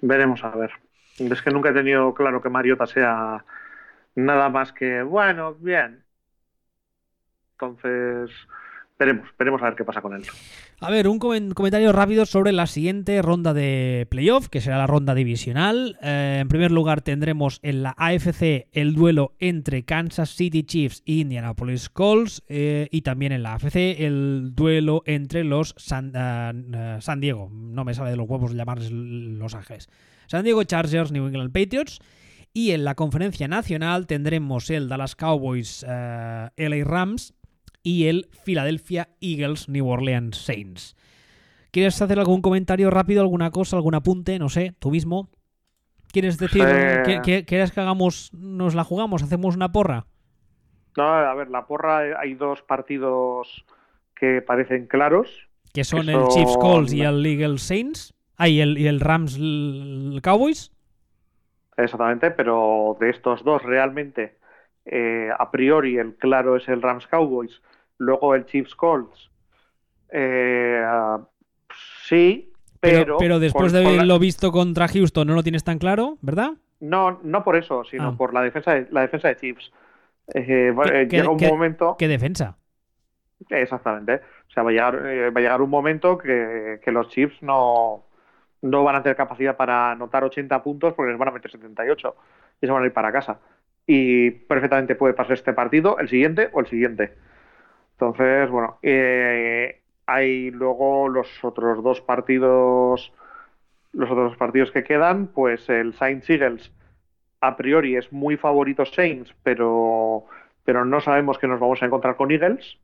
Veremos a ver. Es que nunca he tenido claro que Mariota sea nada más que, bueno, bien. Entonces, veremos, veremos a ver qué pasa con él. A ver, un comentario rápido sobre la siguiente ronda de playoff, que será la ronda divisional. Eh, en primer lugar tendremos en la AFC el duelo entre Kansas City Chiefs e Indianapolis Colts eh, y también en la AFC el duelo entre los San, eh, San, Diego, no me sale de los huevos llamarles Los Ángeles, San Diego Chargers, New England Patriots. Y en la conferencia nacional tendremos el Dallas Cowboys, LA Rams y el Philadelphia Eagles New Orleans Saints. ¿Quieres hacer algún comentario rápido, alguna cosa, algún apunte? No sé, tú mismo. ¿Quieres decir, que, ¿quieres que hagamos, nos la jugamos, hacemos una porra? No, a ver, la porra hay dos partidos que parecen claros. que son el Chiefs Colts y el Eagles Saints. Ah, y el, y el Rams Cowboys. Exactamente, pero de estos dos realmente, eh, a priori el claro es el Rams Cowboys, luego el Chiefs Colts. Eh, sí, pero, pero, después de haberlo visto contra Houston no lo tienes tan claro, ¿verdad? No, no por eso, sino ah. por la defensa de, la defensa de Chiefs. Eh, llega un momento. ¿Qué defensa? Exactamente. O sea, va a llegar, va a llegar un momento que, que los Chiefs no, no van a tener capacidad para anotar 80 puntos porque les van a meter 78 y se van a ir para casa. Y perfectamente puede pasar este partido, el siguiente o el siguiente. Entonces, bueno, eh, hay luego los otros dos partidos, los otros partidos que quedan, pues el Saints Eagles a priori es muy favorito Saints, pero, pero no sabemos que nos vamos a encontrar con Eagles.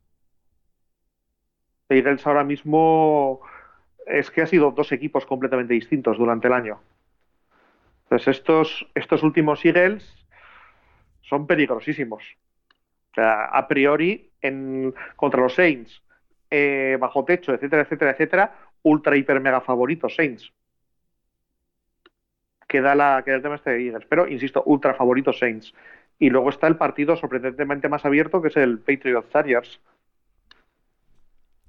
Eagles ahora mismo es que ha sido dos equipos completamente distintos durante el año. Entonces, estos, estos últimos Eagles son peligrosísimos. Sea, a priori, en, contra los Saints, eh, bajo techo, etcétera, etcétera, etcétera, ultra, hiper, mega favoritos Saints. Queda, la, queda el tema este de Eagles. Pero, insisto, ultra favoritos Saints. Y luego está el partido sorprendentemente más abierto, que es el Patriots Chargers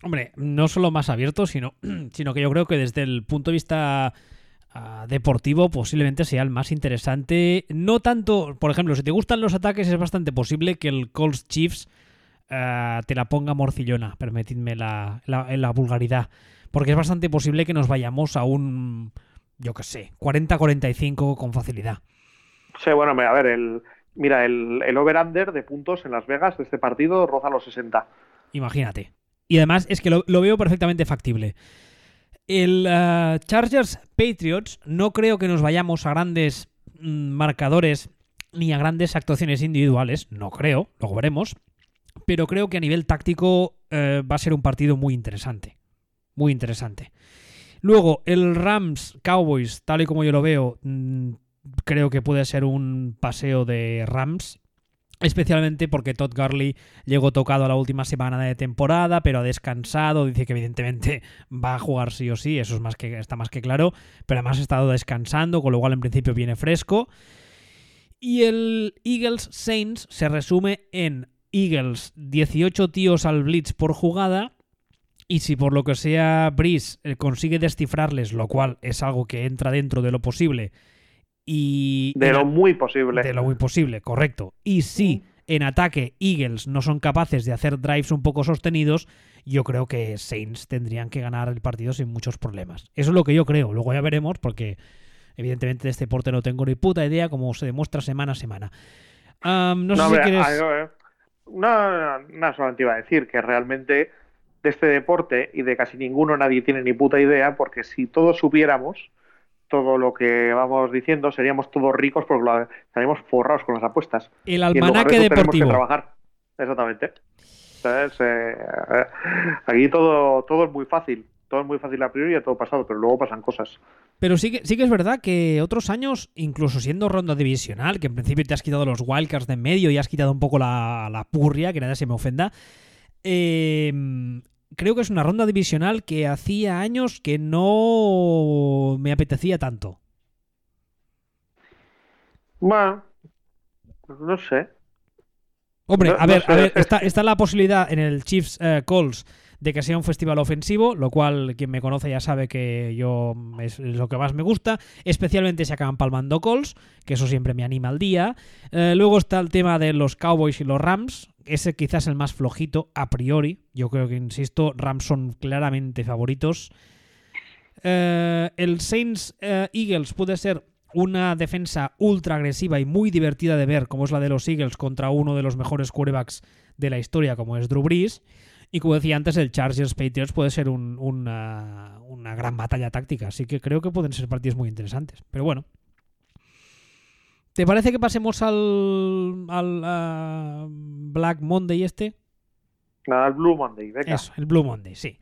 Hombre, no solo más abierto, sino, sino que yo creo que desde el punto de vista deportivo posiblemente sea el más interesante. No tanto, por ejemplo, si te gustan los ataques es bastante posible que el Colts Chiefs ah, te la ponga morcillona, permitidme la, la, vulgaridad. Porque es bastante posible que nos vayamos a un, yo qué sé, 40-45 con facilidad. Sí, bueno, a ver, el, mira, el, el over-under de puntos en Las Vegas de este partido roza los 60. Imagínate. Y además es que lo, veo perfectamente factible. El uh, Chargers Patriots no creo que nos vayamos a grandes mm, marcadores ni a grandes actuaciones individuales, no creo, luego veremos, pero creo que a nivel táctico eh, va a ser un partido muy interesante, muy interesante. Luego, el Rams Cowboys, tal y como yo lo veo, mm, creo que puede ser un paseo de Rams. Especialmente porque Todd Gurley llegó tocado a la última semana de temporada, pero ha descansado. Dice que evidentemente va a jugar sí o sí, eso es más que, está más que claro. Pero además ha estado descansando, con lo cual en principio viene fresco. Y el Eagles Saints se resume en Eagles 18 tíos al blitz por jugada. Y si por lo que sea Breeze eh, consigue descifrarles, lo cual es algo que entra dentro de lo posible, de lo muy posible. De lo muy posible, correcto. Y si en ataque Eagles no son capaces de hacer drives un poco sostenidos, yo creo que Saints tendrían que ganar el partido sin muchos problemas. Eso es lo que yo creo. Luego ya veremos porque evidentemente de este deporte no tengo ni puta idea como se demuestra semana a semana. no, sé si quieres... No, no, solamente iba a decir que realmente de este deporte y de casi ninguno nadie tiene ni puta idea porque si todos supiéramos todo lo que vamos diciendo, seríamos todos ricos porque lo, estaríamos forrados con las apuestas. El almanaque deportivo. trabajar. Exactamente. Eh, aquí todo, todo es muy fácil. Todo es muy fácil a priori y todo pasado, pero luego pasan cosas. Pero sí que, sí que es verdad que otros años, incluso siendo ronda divisional, que en principio te has quitado los wildcards de en medio y has quitado un poco la, la purria, que nadie se me ofenda, eh, creo que es una ronda divisional que hacía años que no me apetecía tanto. Bueno, no sé. Hombre, a ver, a ver, está, está, la posibilidad en el Chiefs eh, Calls de que sea un festival ofensivo, lo cual quien me conoce ya sabe que yo es lo que más me gusta, especialmente si acaban palmando calls, que eso siempre me anima al día. Eh, luego está el tema de los Cowboys y los Rams, ese quizás el más flojito a priori. Yo creo que, insisto, Rams son claramente favoritos. Eh, el Saints eh, Eagles puede ser una defensa ultra agresiva y muy divertida de ver, como es la de los Eagles contra uno de los mejores quarterbacks de la historia, como es Drew Brees. Y como decía antes, el Chargers Patriots puede ser una, una gran batalla táctica. Así que creo que pueden ser partidos muy interesantes. Pero bueno, ¿Te parece que pasemos al, al Black Monday este? Al Blue Monday, venga. Eso, el Blue Monday, sí.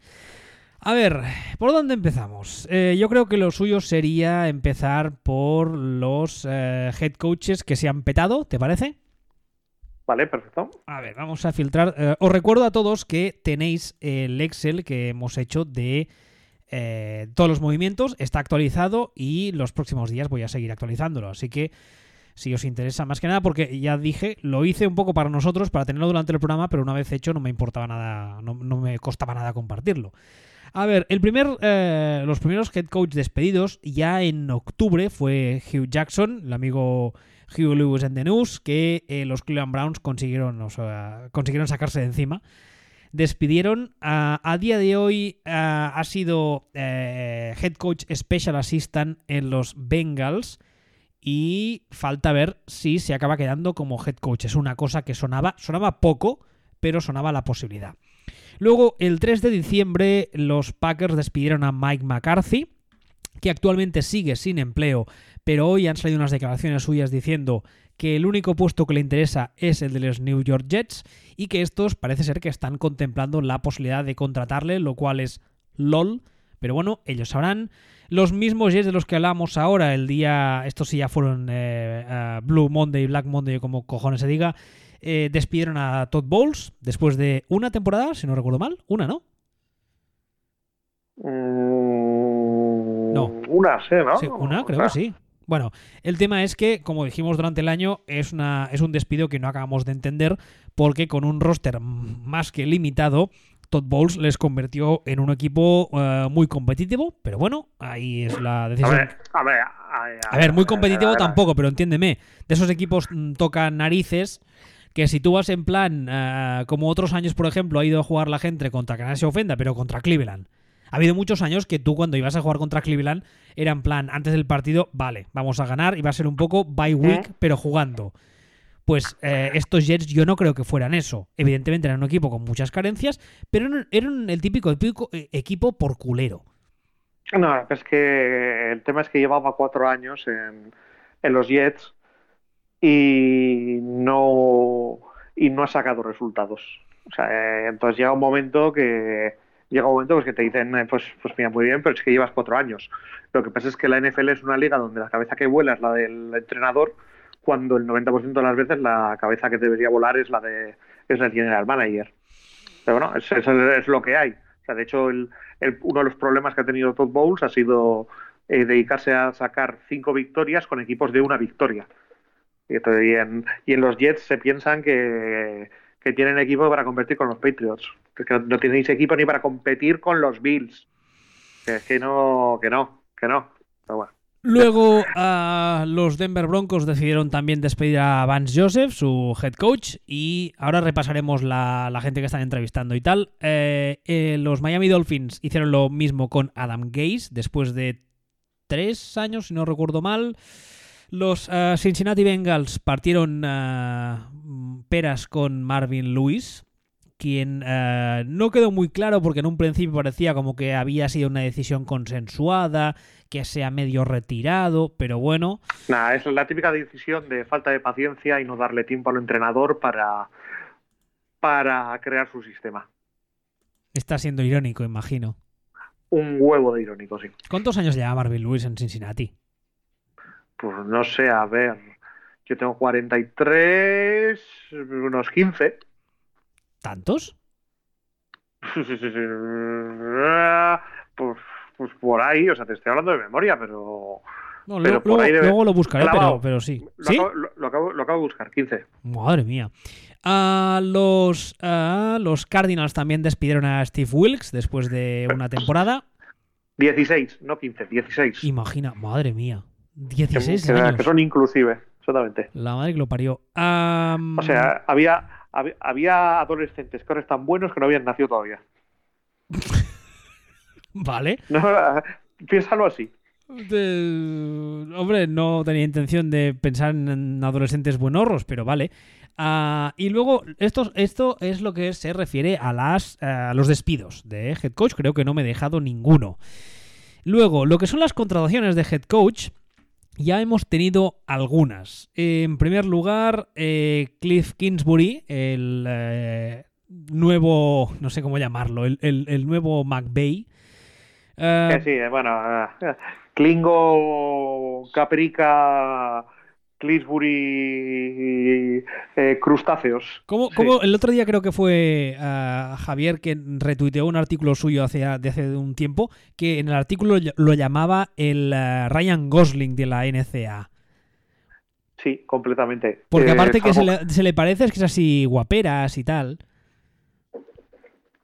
A ver, ¿por dónde empezamos? Eh, yo creo que lo suyo sería empezar por los eh, head coaches que se han petado, ¿te parece? Vale, perfecto. A ver, vamos a filtrar. Eh, os recuerdo a todos que tenéis el Excel que hemos hecho de eh, todos los movimientos. Está actualizado y los próximos días voy a seguir actualizándolo. Así que si os interesa, más que nada, porque ya dije, lo hice un poco para nosotros, para tenerlo durante el programa, pero una vez hecho no me importaba nada, no, me costaba nada compartirlo. A ver, el primer, eh, los primeros head coach despedidos ya en octubre fue Hugh Jackson, el amigo Hugh Lewis en The News, que eh, los Cleveland Browns consiguieron, sacarse de encima. Despidieron. a día de hoy ha sido eh, head coach special assistant en los Bengals. Y falta ver si se acaba quedando como head coach. Es una cosa que sonaba, sonaba poco, pero sonaba la posibilidad. Luego, el 3 de diciembre, los Packers despidieron a Mike McCarthy, que actualmente sigue sin empleo pero hoy han salido unas declaraciones suyas diciendo que el único puesto que le interesa es el de los New York Jets y que estos parece ser que están contemplando la posibilidad de contratarle, lo cual es LOL, pero bueno, ellos sabrán. Los mismos Jets de los que hablamos ahora, el día, estos sí ya fueron eh, eh, Blue Monday, Black Monday, como cojones se diga, eh, despidieron a Todd Bowles después de una temporada, si no recuerdo mal, una, ¿no? Mm, no. Una, ¿no? Sí, una, creo que sí. Bueno, el tema es que, como dijimos durante el año, es, una, es un despido que no acabamos de entender porque con un roster más que limitado, Todd Bowles les convirtió en un equipo eh, muy competitivo, pero bueno, ahí es la decisión. A ver, muy competitivo tampoco, pero entiéndeme, de esos equipos mm, tocan narices que si tú vas en plan, eh, como otros años, por ejemplo, ha ido a jugar la gente contra que nadie se ofenda, pero contra Cleveland ha habido muchos años que tú cuando ibas a jugar contra Cleveland era en plan, antes del partido, vale, vamos a ganar y va a ser un poco by week, pero jugando. Pues eh, estos Jets yo no creo que fueran eso. Evidentemente eran un equipo con muchas carencias, pero eran el típico, equipo por culero. No, es que el tema es que llevaba cuatro años en, los Jets y no, y no ha sacado resultados. O sea, eh, entonces llega un momento que, llega un momento pues, que te dicen, eh, pues, pues mira, muy bien, pero es que llevas cuatro años. Lo que pasa es que la NFL es una liga donde la cabeza que vuela es la del entrenador, cuando el 90% de las veces la cabeza que debería volar es la de es el general manager. Pero bueno, eso es, lo que hay. O sea, de hecho, el, uno de los problemas que ha tenido Todd Bowles ha sido eh, dedicarse a sacar cinco victorias con equipos de una victoria. Y, en, y en los Jets se piensan que que tienen equipo para competir con los Patriots. Que no tenéis equipo ni para competir con los Bills. Es que no, que no, que no. Luego los Denver Broncos decidieron también despedir a Vance Joseph, su head coach, y ahora repasaremos la, gente que están entrevistando y tal. Eh, eh, los Miami Dolphins hicieron lo mismo con Adam Gase después de tres años, si no recuerdo mal. Los eh, Cincinnati Bengals partieron eh, peras con Marvin Lewis, quien eh, no quedó muy claro porque en un principio parecía como que había sido una decisión consensuada, que se ha medio retirado, pero bueno. Nada, es la típica decisión de falta de paciencia y no darle tiempo al entrenador para, para crear su sistema. Está siendo irónico, imagino. Un huevo de irónico, sí. ¿Cuántos años lleva Marvin Lewis en Cincinnati? Pues no sé, a ver. Yo tengo 43, unos 15. ¿Tantos? pues, pues por ahí, o sea, te estoy hablando de memoria, pero. No, luego, lo buscaré, pero, pero, sí. Lo, ¿Sí? Acabo, lo, acabo, lo, acabo, de buscar, 15. Madre mía. Uh, los, uh, los Cardinals también despidieron a Steve Wilkes después de una temporada. 16, no 15, 16. Imagina, madre mía. 16 años. Que son inclusive, exactamente. La madre que lo parió. O sea, había, había, adolescentes que ahora están buenos que no habían nacido todavía. vale. piénsalo así. Hombre, no tenía intención de pensar en adolescentes buenorros, pero vale. Ah, y luego, esto, esto es lo que se refiere a, las, a los despidos de head coach. Creo que no me he dejado ninguno. Luego, lo que son las contrataciones de head coach, ya hemos tenido algunas. En primer lugar, eh, Cliff Kingsbury, el eh, nuevo, no sé cómo llamarlo, el, nuevo McVeigh. Eh, sí, bueno, Klingo, Caprica Clisbury eh, crustáceos. ¿Cómo, el otro día creo que fue uh, Javier que retuiteó un artículo suyo hace, de hace un tiempo que en el artículo lo llamaba el uh, Ryan Gosling de la NCA. Sí, completamente. Porque aparte que se le, se le, parece es que es así guaperas y tal.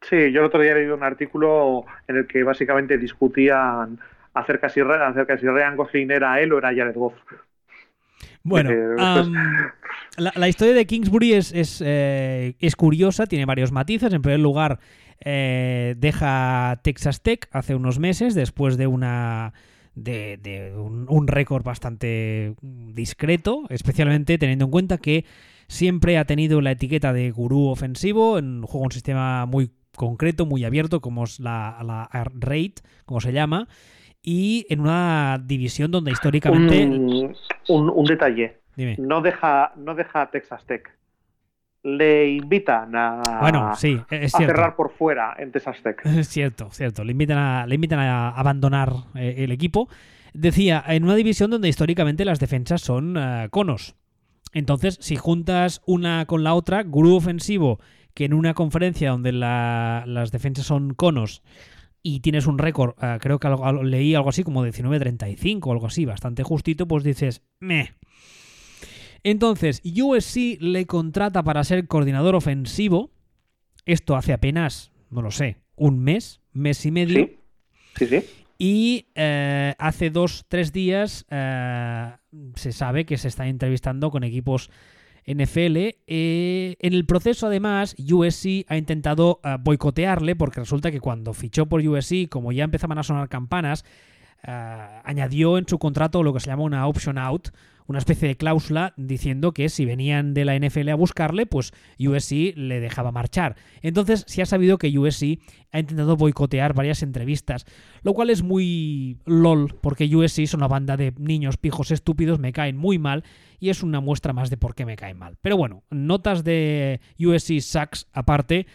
Sí, yo el otro día leído un artículo en el que básicamente discutían acerca si, acerca si Ryan Gosling era él o era Jared Goff. Bueno, la, historia de Kingsbury es, eh, es, curiosa, tiene varios matices. En primer lugar, eh, deja Texas Tech hace unos meses después de una de, un, récord bastante discreto, especialmente teniendo en cuenta que siempre ha tenido la etiqueta de gurú ofensivo en juego un sistema muy concreto, muy abierto, como es la, la Raid, como se llama y en una división donde históricamente... Un, detalle. No deja, no deja a Texas Tech. Le invitan a, bueno, sí, es cerrar por fuera en Texas Tech. Es cierto, cierto. Le invitan a, le invitan a abandonar eh, el equipo. Decía, en una división donde históricamente las defensas son eh, conos. Entonces, si juntas una con la otra, gurú ofensivo, que en una conferencia donde las defensas son conos, y tienes un récord, eh, creo que leí algo así como 19.35 o algo así, bastante justito, pues dices, meh. Entonces, USC le contrata para ser coordinador ofensivo. Esto hace apenas, no lo sé, un mes, mes y medio. Sí, sí. Y eh, hace dos, tres días eh, se sabe que se está entrevistando con equipos NFL. Eh, en el proceso, además, USC ha intentado eh, boicotearle porque resulta que cuando fichó por USC, como ya empezaban a sonar campanas, eh, añadió en su contrato lo que se llama una option out, una especie de cláusula diciendo que si venían de la NFL a buscarle, pues USC le dejaba marchar. Entonces se ha sabido que USC ha intentado boicotear varias entrevistas, lo cual es muy lol, porque USC son una banda de niños pijos estúpidos, me caen muy mal y es una muestra más de por qué me caen mal. Pero bueno, notas de USC Sucks aparte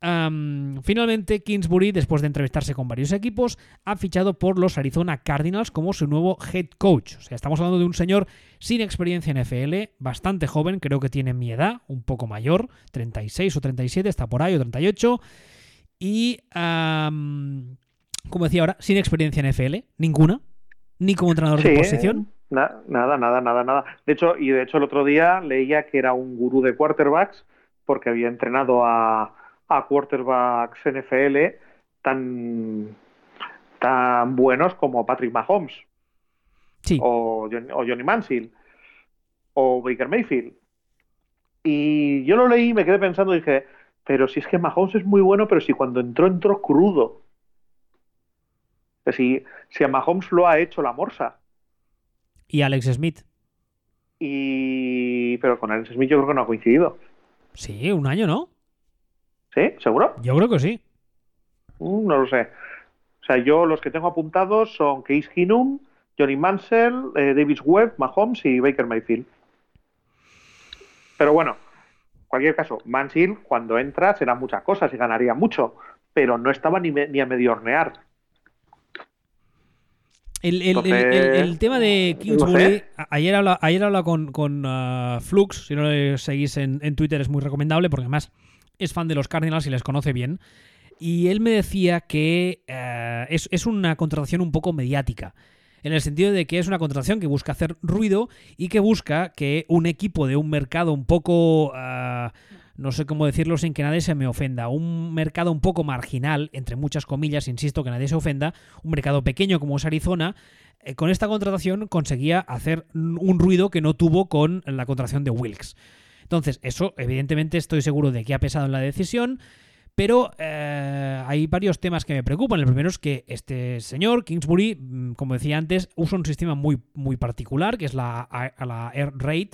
finalmente, Kingsbury, después de entrevistarse con varios equipos, ha fichado por los Arizona Cardinals como su nuevo head coach. O sea, estamos hablando de un señor sin experiencia en FL, bastante joven, creo que tiene mi edad, un poco mayor, 36 o 37, está por ahí, o 38. Y, como decía ahora, sin experiencia en FL, ninguna, ni como entrenador de posición. nada, nada, nada, nada. De hecho, y de hecho el otro día leía que era un gurú de quarterbacks porque había entrenado a a quarterbacks NFL tan, tan buenos como Patrick Mahomes o, Johnny Manziel o Baker Mayfield. Y yo lo leí y me quedé pensando y dije, pero si es que Mahomes es muy bueno, pero si cuando entró, entró crudo. Si, si a Mahomes lo ha hecho la morsa. Y Alex Smith. Y. Pero con Alex Smith yo creo que no ha coincidido. Sí, un año, ¿no? ¿Sí? ¿Seguro? Yo creo que sí. Mm, no lo sé. O sea, yo los que tengo apuntados son Case Keenum, Johnny Mansell, eh, Davis Webb, Mahomes y Baker Mayfield. Pero bueno, en cualquier caso, Mansell cuando entra será muchas cosas y ganaría mucho, pero no estaba ni, ni a medio hornear. El, tema de Kingsbury, ayer ayer habla con, con uh, Flux, si no lo seguís en, en Twitter es muy recomendable porque además es fan de los Cardinals y les conoce bien. Y él me decía que eh, es, una contratación un poco mediática. En el sentido de que es una contratación que busca hacer ruido y que busca que un equipo de un mercado un poco. Eh, no sé cómo decirlo sin que nadie se me ofenda. Un mercado un poco marginal, entre muchas comillas, insisto, que nadie se ofenda. Un mercado pequeño como es Arizona. Eh, con esta contratación conseguía hacer un ruido que no tuvo con la contratación de Wilkes. Entonces, eso evidentemente estoy seguro de que ha pesado en la decisión. Pero eh, hay varios temas que me preocupan. El primero es que este señor, Kingsbury, mm, como decía antes, usa un sistema muy, muy particular, que es la, Air Rate,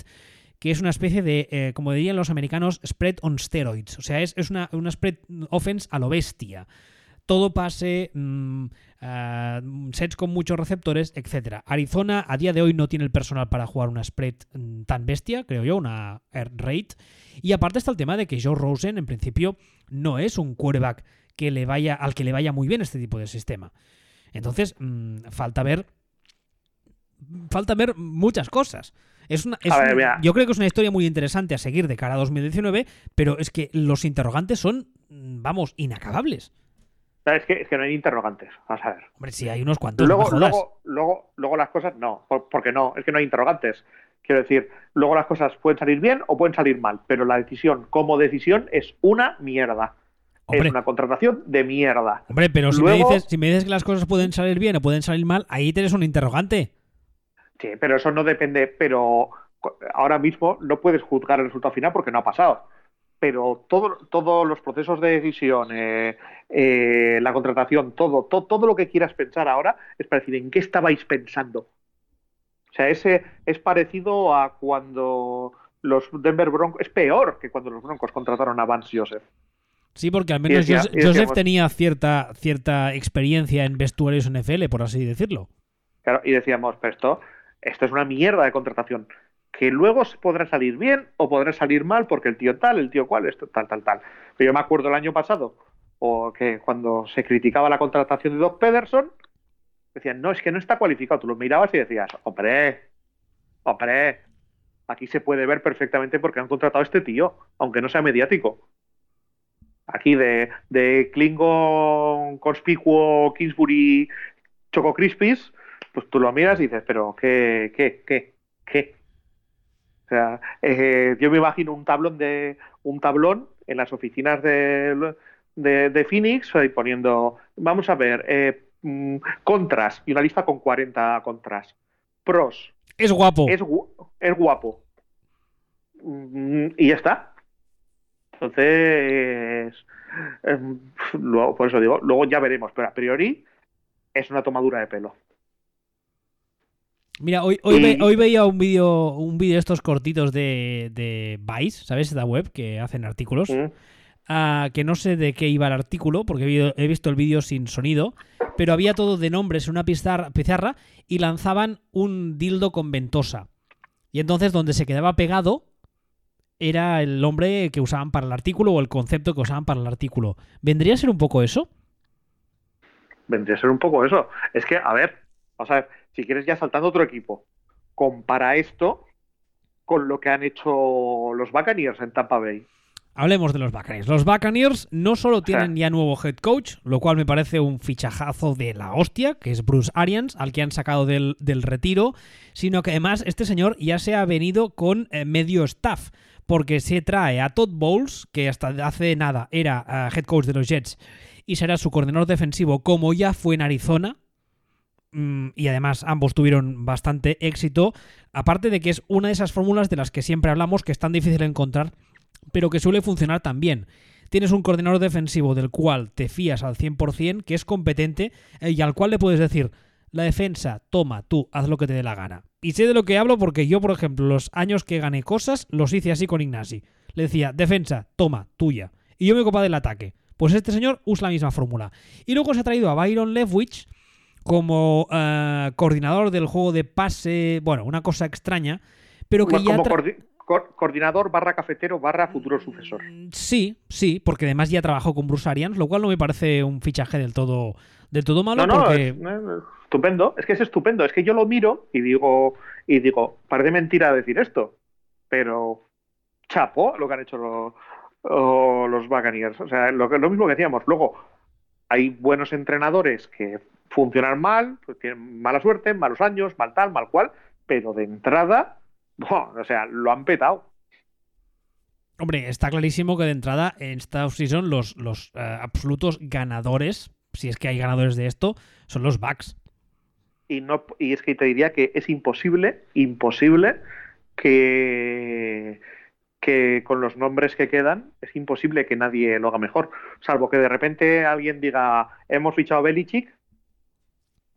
que es una especie de, eh, como dirían los americanos, spread on steroids. O sea, es, una, una spread offense a lo bestia todo pase, mm, ah, sets con muchos receptores, etc. Arizona a día de hoy no tiene el personal para jugar una spread mm, tan bestia, creo yo, una air rate. Y aparte está el tema de que Joe Rosen, en principio, no es un quarterback que le vaya, al que le vaya muy bien este tipo de sistema. Entonces, mm, falta ver. Falta ver muchas cosas. Es una, yo creo que es una historia muy interesante a seguir de cara a 2019, pero es que los interrogantes son, mm, vamos, inacabables. Es que, es que no hay interrogantes, a ver. Hombre, sí, hay unos cuantos. Luego, luego, luego, luego las cosas no, porque no, es que no hay interrogantes. Quiero decir, luego las cosas pueden salir bien o pueden salir mal, pero la decisión como decisión es una mierda. Es una contratación de mierda. Hombre, pero si, me dices, si me dices que las cosas pueden salir bien o pueden salir mal, ahí tienes un interrogante. Sí, pero eso no depende, pero ahora mismo no puedes juzgar el resultado final porque no ha pasado. Pero todo, todos los procesos de decisión, eh, eh, la contratación, todo, todo, todo lo que quieras pensar ahora es para decir en qué estabais pensando. O sea, ese es parecido a cuando los Denver Broncos, es peor que cuando los Broncos contrataron a Vance Joseph. Sí, porque al menos Joseph, tenía cierta, cierta experiencia en vestuarios NFL, por así decirlo. Claro, y decíamos, pero esto, esto es una mierda de contratación. Que luego podrá salir bien o podrá salir mal porque el tío tal, el tío cual, esto, tal, tal, tal. Pero yo me acuerdo el año pasado, o que cuando se criticaba la contratación de Doc Pederson, decían, no, es que no está cualificado. Tú lo mirabas y decías, hombre, hombre, aquí se puede ver perfectamente porque han contratado a este tío, aunque no sea mediático aquí de, de Klingon conspicuo Kingsbury Choco Crispies, pues tú lo miras y dices, pero ¿qué, qué, qué, qué? O sea, eh, yo me imagino un tablón de un tablón en las oficinas de, de, Phoenix poniendo, vamos a ver, eh, mm, contras y una lista con 40 contras. Pros. Es guapo. Es, es guapo. Mm, y ya está. Entonces, em, luego, por eso digo, luego ya veremos, pero a priori es una tomadura de pelo. Mira, hoy, hoy, veía un vídeo un vídeo de estos cortitos de, de Vice, ¿sabes? La web que hacen artículos. Mm. Ah, que no sé de qué iba el artículo, porque he, visto el vídeo sin sonido, pero había todo de nombres en una pizarra, pizarra y lanzaban un dildo con ventosa. Y entonces donde se quedaba pegado era el nombre que usaban para el artículo o el concepto que usaban para el artículo. ¿Vendría a ser un poco eso? Vendría a ser un poco eso. Es que, a ver, vamos a ver, si quieres ya saltando otro equipo, compara esto con lo que han hecho los Buccaneers en Tampa Bay. Hablemos de los Buccaneers. Los Buccaneers no solo tienen ya nuevo head coach, lo cual me parece un fichajazo de la hostia, que es Bruce Arians, al que han sacado del, retiro, sino que además este señor ya se ha venido con eh, medio staff porque se trae a Todd Bowles, que hasta hace nada era eh, head coach de los Jets, y será su coordinador defensivo, como ya fue en Arizona. Mm, y además ambos tuvieron bastante éxito. Aparte de que es una de esas fórmulas de las que siempre hablamos que es tan difícil de encontrar, pero que suele funcionar también. Tienes un coordinador defensivo del cual te fías al 100%, que es competente eh, y al cual le puedes decir, la defensa, toma, tú, haz lo que te dé la gana. Y sé de lo que hablo porque yo, por ejemplo, los años que gané cosas, los hice así con Ignasi. Le decía, defensa, toma, tuya. Y yo me ocupaba del ataque. Pues este señor usa la misma fórmula. Y luego se ha traído a Byron Lefwich como eh, coordinador del juego de pase. Bueno, una cosa extraña. Pero que ya. coordinador barra cafetero barra futuro sucesor. Mm, sí, sí, porque además ya trabajó con Bruce Arians, lo cual no me parece un fichaje del todo, del todo malo. No, porque estupendo, es que es estupendo, es que yo lo miro y digo, y digo, parece mentira decir esto, pero chapo lo que han hecho los, los Buccaneers, o sea, lo, lo mismo que decíamos, luego hay buenos entrenadores que funcionan mal, pues tienen mala suerte, malos años, mal tal, mal cual, pero de entrada, o sea, lo han petado. Hombre, está clarísimo que de entrada en esta season los, los eh, absolutos ganadores, si es que hay ganadores de esto, son los Bucks y, no, y es que te diría que es imposible, imposible que, que con los nombres que quedan es imposible que nadie lo haga mejor. Salvo que de repente alguien diga, hemos fichado a Belichick,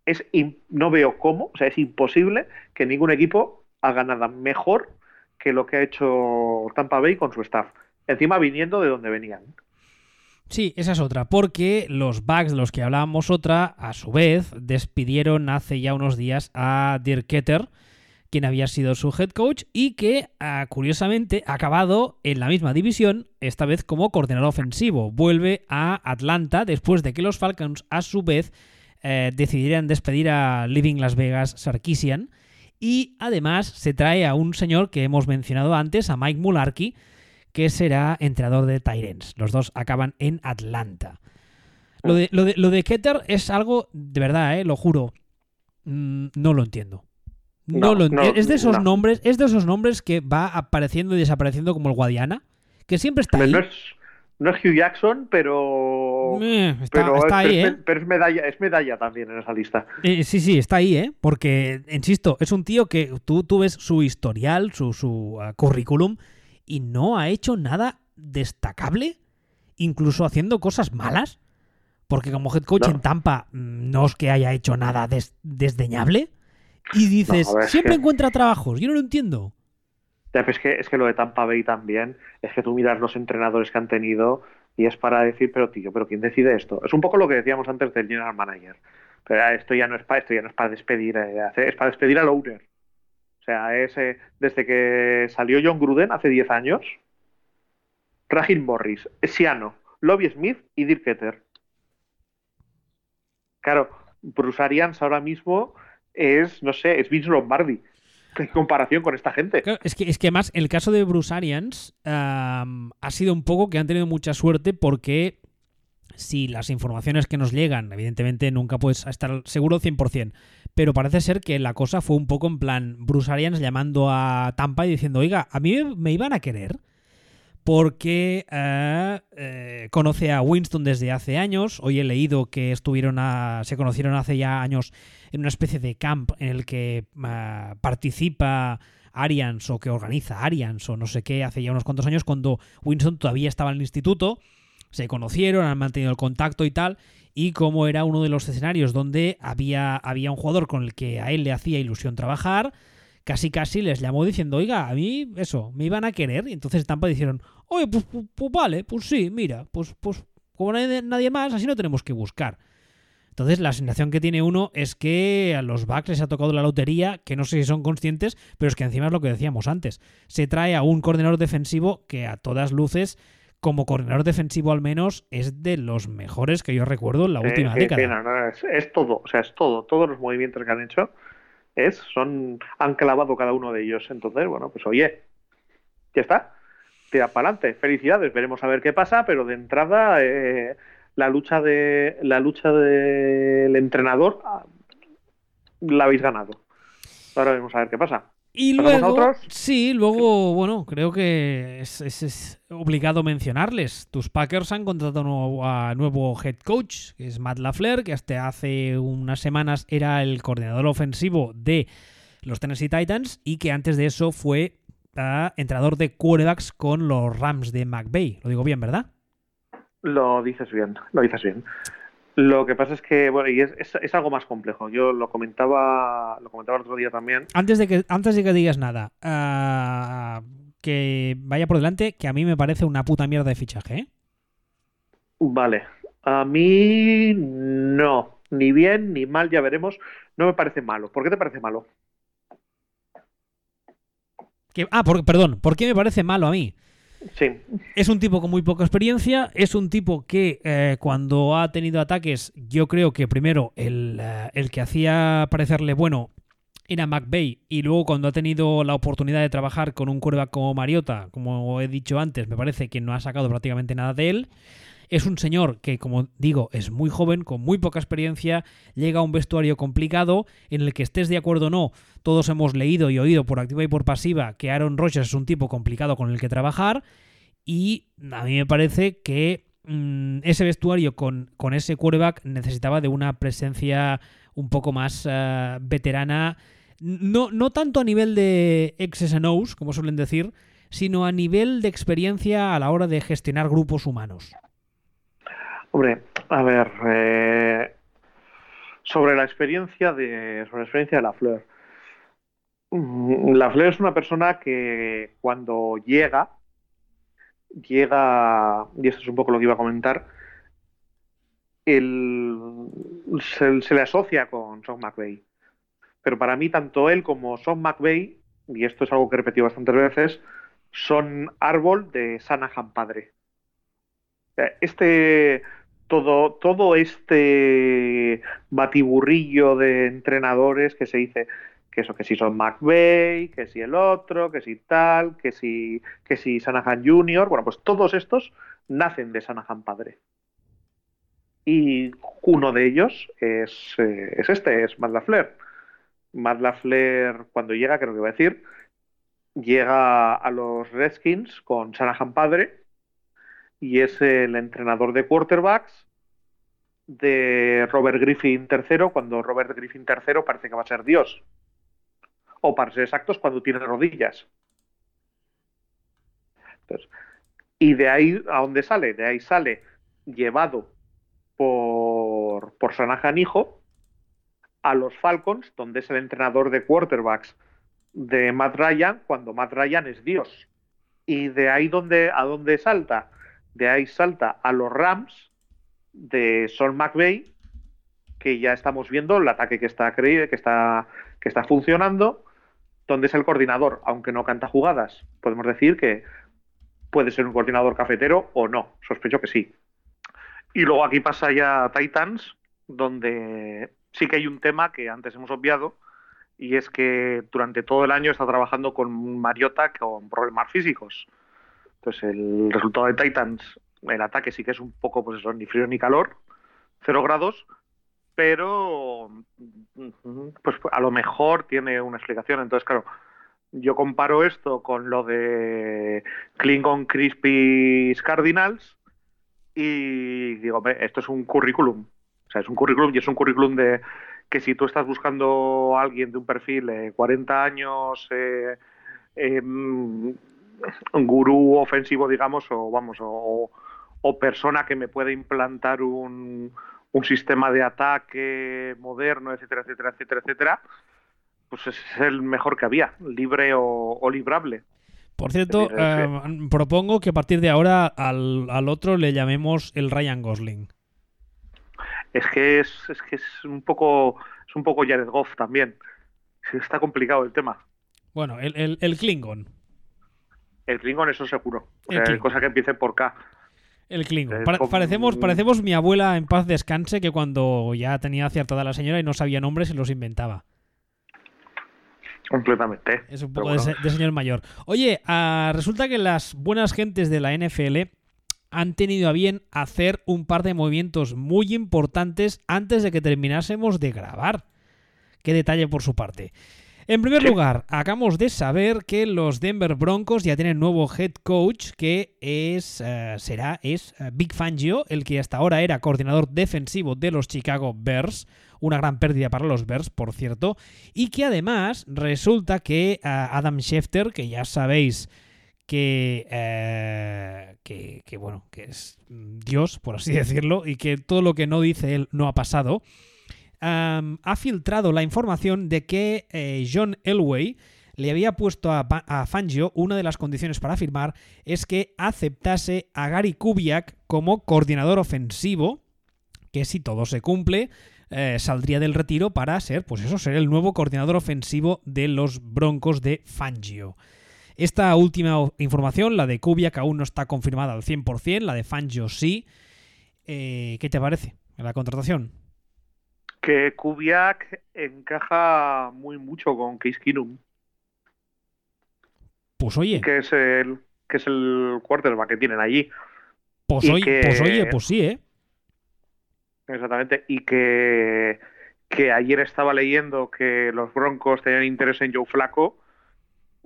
es no veo cómo, o sea, es imposible que ningún equipo haga nada mejor que lo que ha hecho Tampa Bay con su staff. Encima viniendo de donde venían. Sí, esa es otra, porque los Bucks los que hablábamos otra, a su vez, despidieron hace ya unos días a Dirk Ketter, quien había sido su head coach y que, ah, curiosamente, ha acabado en la misma división, esta vez como coordinador ofensivo. Vuelve a Atlanta después de que los Falcons, a su vez, eh, decidieran despedir a Living Las Vegas Sarkisian Y además se trae a un señor que hemos mencionado antes, a Mike Mularkey, que será entrenador de Tyrens. Los dos acaban en Atlanta. Lo de, lo de, lo de Keter es algo, de verdad, ¿eh? lo juro, mm, no lo entiendo. No, lo entiendo. es de esos nombres, es de esos nombres que va apareciendo y desapareciendo como el Guadiana, que siempre está ahí. No es, Hugh Jackson, pero. Eh, está, está ahí, ¿eh? Pero es medalla, es medalla también en esa lista. Eh, sí, sí, está ahí, ¿eh? Porque, insisto, es un tío que tú, tú ves su historial, su, su uh, currículum, y no ha hecho nada destacable, incluso haciendo cosas malas. Porque como head coach No. en Tampa mm, no es que haya hecho nada des- desdeñable. Y dices, No, siempre que- encuentra trabajos. Yo no lo entiendo. Ya, pero es, que, es que lo de Tampa Bay también, es que tú miras los entrenadores que han tenido y es para decir, pero tío, pero ¿quién decide esto? Es un poco lo que decíamos antes del general manager. Pero ah, esto ya no es para esto ya no es para despedir, eh, es para despedir al owner. O sea, es eh, desde que salió John Gruden hace 10 años, Raheem Morris, Siano, Lobby Smith y Dirk Ketter. Claro, Bruce Arians ahora mismo es, no sé, es Vince Lombardi en comparación con esta gente. Es, que, es que además el caso de Bruce Arians ha sido un poco que han tenido mucha suerte porque si las informaciones que nos llegan, evidentemente nunca puedes estar seguro 100%, pero parece ser que la cosa fue un poco en plan Bruce Arians llamando a Tampa y diciendo, oiga, a mí me iban a querer porque eh, eh, conoce a Winston desde hace años. Hoy he leído que estuvieron a, se conocieron hace ya años en una especie de camp en el que eh, participa Arians o que organiza Arians o no sé qué hace ya unos cuantos años cuando Winston todavía estaba en el instituto. Se conocieron, han mantenido el contacto y tal. Y como era uno de los escenarios donde había, había un jugador con el que a él le hacía ilusión trabajar, casi casi les llamó diciendo, oiga, a mí eso, me iban a querer. Y entonces Tampa dijeron, oye, pues, pues, pues vale, pues sí, mira, pues, pues como nadie, nadie más, así no tenemos que buscar. Entonces la sensación que tiene uno es que a los Bucks les ha tocado la lotería, que no sé si son conscientes, pero es que encima es lo que decíamos antes. Se trae a un coordinador defensivo que a todas luces, como coordinador defensivo al menos, es de los mejores que yo recuerdo en la Sí, última sí, década. sí, no, no, es, es todo, o sea, es todo, todos los movimientos que han hecho es, son, han clavado cada uno de ellos. Entonces, bueno, pues oye, ya está, tira para adelante, felicidades, veremos a ver qué pasa, pero de entrada eh, la lucha de la lucha del entrenador ah, la habéis ganado. Ahora veremos a ver qué pasa. Y ¿Pasamos a luego, otros? sí, luego, bueno, creo que es, es- es obligado mencionarles. Tus Packers han contratado nuevo- a nuevo head coach, que es Matt LaFleur, que hasta hace unas semanas era el coordinador ofensivo de los Tennessee Titans y que antes de eso fue ah, entrenador de quarterbacks con los Rams de McVay. Lo digo bien, ¿verdad? Lo dices bien, lo dices bien. Lo que pasa es que, bueno, y es, es, es algo más complejo. Yo lo comentaba, lo comentaba el otro día también. Antes de que, antes de que digas nada, ah, que vaya por delante, que a mí me parece una puta mierda de fichaje, ¿eh? Vale, a mí no, ni bien ni mal, ya veremos. No me parece malo. ¿Por qué te parece malo? Que- ah, por- perdón, ¿por qué me parece malo a mí? Sí, Es un tipo con muy poca experiencia, es un tipo que eh, cuando ha tenido ataques, yo creo que primero el, eh, el que hacía parecerle bueno era McVeigh y luego cuando ha tenido la oportunidad de trabajar con un quarterback como Mariota, como he dicho antes, me parece que no ha sacado prácticamente nada de él. Es un señor que, como digo, es muy joven, con muy poca experiencia, llega a un vestuario complicado, en el que estés de acuerdo o no, todos hemos leído y oído por activa y por pasiva que Aaron Rodgers es un tipo complicado con el que trabajar, y a mí me parece que mm, ese vestuario con, con ese quarterback necesitaba de una presencia un poco más eh, veterana, no, no tanto a nivel de X's and como suelen decir, sino a nivel de experiencia a la hora de gestionar grupos humanos. Hombre, a ver, eh, sobre la experiencia de, sobre la experiencia de la Fleur. Mm, La Fleur es una persona que cuando llega, llega, y esto es un poco lo que iba a comentar, se, se le asocia con Sean McVay. Pero para mí, tanto él como Sean McVay, y esto es algo que he repetido bastantes veces, son árbol de Sanahan padre. Sea, Este, todo, todo este batiburrillo de entrenadores que se dice que eso, que si son McVeigh, que si el otro, que si tal, que si, que Sanahan Jr., bueno, pues todos estos nacen de Sanahan padre. Y uno de ellos es, eh, es este, es Matt LaFleur. Matt LaFleur, cuando llega, creo que va a decir, llega a los Redskins con Shanahan padre y es el entrenador de quarterbacks de Robert Griffin III, cuando Robert Griffin III parece que va a ser Dios. O para ser exactos, cuando tiene rodillas. y de ahí, ¿a dónde sale? De ahí sale llevado por, por Shanahan hijo a los Falcons, donde es el entrenador de quarterbacks de Matt Ryan cuando Matt Ryan es Dios. Y de ahí donde, a dónde salta, de ahí salta a los Rams de Sean McVay, que ya estamos viendo el ataque que está, que está, que está funcionando, donde es el coordinador, aunque no canta jugadas. Podemos decir que puede ser un coordinador cafetero o no, sospecho que sí. Y luego aquí pasa ya Titans, donde sí que hay un tema que antes hemos obviado, y es que durante todo el año está trabajando con Mariota con problemas físicos. Entonces el resultado de Titans, el ataque sí que es un poco, pues eso, ni frío ni calor, cero grados, pero pues a lo mejor tiene una explicación. Entonces, claro, yo comparo esto con lo de Klingon Crispy Cardinals y digo, esto es un currículum. O sea, es un currículum y es un currículum de, que si tú estás buscando a alguien de un perfil de 40 años, eh, em, gurú ofensivo, digamos, o vamos, o, persona que me puede implantar un, sistema de ataque moderno, etcétera, etcétera, etcétera, etcétera, pues es el mejor que había, libre o, librable. Por cierto, em, propongo que a partir de ahora al, al otro le llamemos el Ryan Gosling es que es, es que es un poco es un poco Jared Goff también. Está complicado el tema. Bueno, el, el, Klingon. El Klingon, eso seguro. O cosa que empiece por K. El Klingon. parecemos, parecemos mi abuela en paz descanse que cuando ya tenía acertada la señora y no sabía nombres se los inventaba. Completamente. Es un poco de, señor mayor. Oye, ah, resulta que las buenas gentes de la NFL han tenido a bien hacer un par de movimientos muy importantes antes de que terminásemos de grabar. Qué detalle por su parte. En primer lugar, acabamos de saber que los Denver Broncos ya tienen nuevo head coach que es eh, será es eh, Big Fangio, el que hasta ahora era coordinador defensivo de los Chicago Bears, una gran pérdida para los Bears, por cierto, y que además resulta que eh, Adam Schefter, que ya sabéis eh, que, que, bueno, que es Dios, por así decirlo, y que todo lo que no dice él no ha pasado, ha filtrado la información de que eh, John Elway le había puesto a, Fangio una de las condiciones para firmar es que aceptase a Gary Kubiak como coordinador ofensivo, que si todo se cumple, eh, saldría del retiro para ser, pues eso, ser el nuevo coordinador ofensivo de los Broncos de Fangio. Esta última información, la de Kubiak, aún no está confirmada al 100%, la de Fangio sí. Eh, ¿Qué te parece la contratación? Que Kubiak encaja muy mucho con Case Keenum. Pues oye. Que es el, que es el quarterback que tienen allí. Pues, oye, pues oye, pues sí, ¿eh? Exactamente. Y que, que ayer estaba leyendo que los Broncos tenían interés en Joe Flaco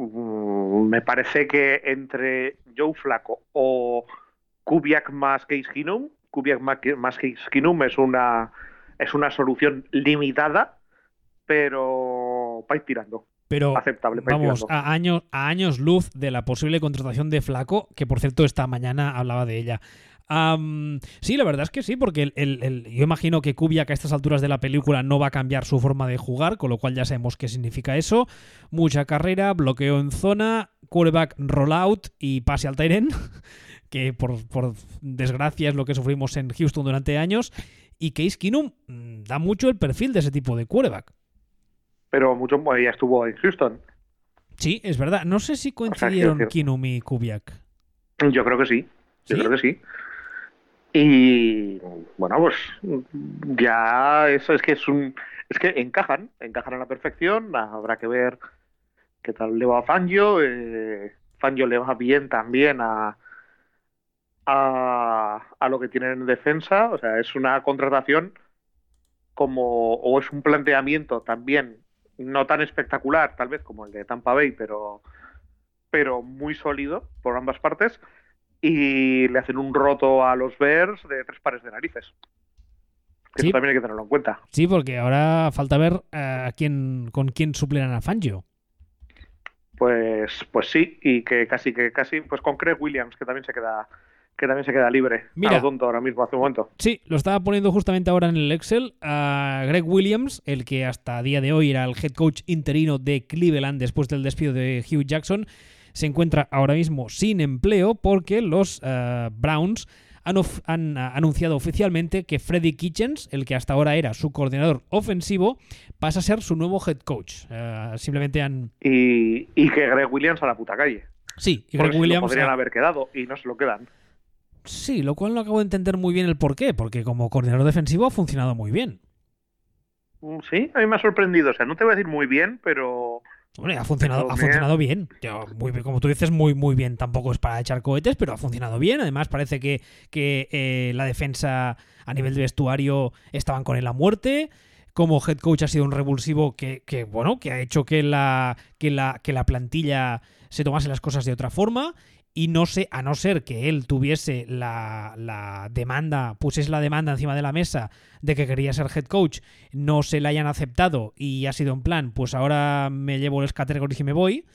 Mm, me parece que entre Joe Flaco o Kubiak más Case Keenum, Kubiak más Case Keenum es una, es una solución limitada, pero va tirando. Pero aceptable, vamos, a años, a años luz de la posible contratación de Flaco, que por cierto esta mañana hablaba de ella sí, la verdad es que sí, porque el, yo imagino que Kubiak a estas alturas de la película no va a cambiar su forma de jugar, con lo cual ya sabemos qué significa eso. Mucha carrera, bloqueo en zona, quarterback rollout y pase al Tyren, que por, desgracia es lo que sufrimos en Houston durante años. Y Case Keenum mm, da mucho el perfil de ese tipo de quarterback. Pero mucho ya estuvo en Houston. Sí, es verdad. No sé si coincidieron o y Kubiak. Yo creo que sí. Yo creo que sí. Y bueno, pues ya eso es que es un es que encajan, encajan a la perfección, habrá que ver qué tal le va a Fangio, eh, Fangio le va bien también a, a, a lo que tienen en defensa, o sea, es una contratación como o es un planteamiento también no tan espectacular tal vez como el de Tampa Bay, pero pero muy sólido por ambas partes y le hacen un roto a los Bears de tres pares de narices. Eso también hay que tenerlo en cuenta. Sí, porque ahora falta ver eh, a quién, con quién suplirán a Fangio. Pues, pues sí, y que casi, que casi, pues con Craig Williams, que también se queda, que también se queda libre. Mira, tonto ahora mismo, hace un momento. Sí, lo estaba poniendo justamente ahora en el Excel. A Greg Williams, el que hasta día de hoy era el head coach interino de Cleveland después del despido de Hugh Jackson, se encuentra ahora mismo sin empleo porque los uh, Browns han, han, anunciado oficialmente que Freddy Kitchens, el que hasta ahora era su coordinador ofensivo, pasa a ser su nuevo head coach. Uh, simplemente han... Y, y, que Greg Williams a la puta calle. Sí, y Greg Williams... podrían haber quedado y no se lo quedan. Sí, lo cual no acabo de entender muy bien el por qué, porque como coordinador defensivo ha funcionado muy bien. Mm, sí, a mí me ha sorprendido. O sea, no te voy a decir muy bien, pero Hombre, ha funcionado, ha funcionado bien. muy Como tú dices, muy, muy bien. Tampoco es para echar cohetes, pero ha funcionado bien. Además, parece que, que eh, la defensa a nivel de vestuario estaban con él a muerte. Como head coach ha sido un revulsivo que, que, bueno, que ha hecho que la, que la, que la plantilla se tomase las cosas de otra forma y no sé, a no ser que él tuviese la, la, demanda, pusiese la demanda encima de la mesa de que quería ser head coach, no se la hayan aceptado y ha sido en plan, pues ahora me llevo los categories y me voy.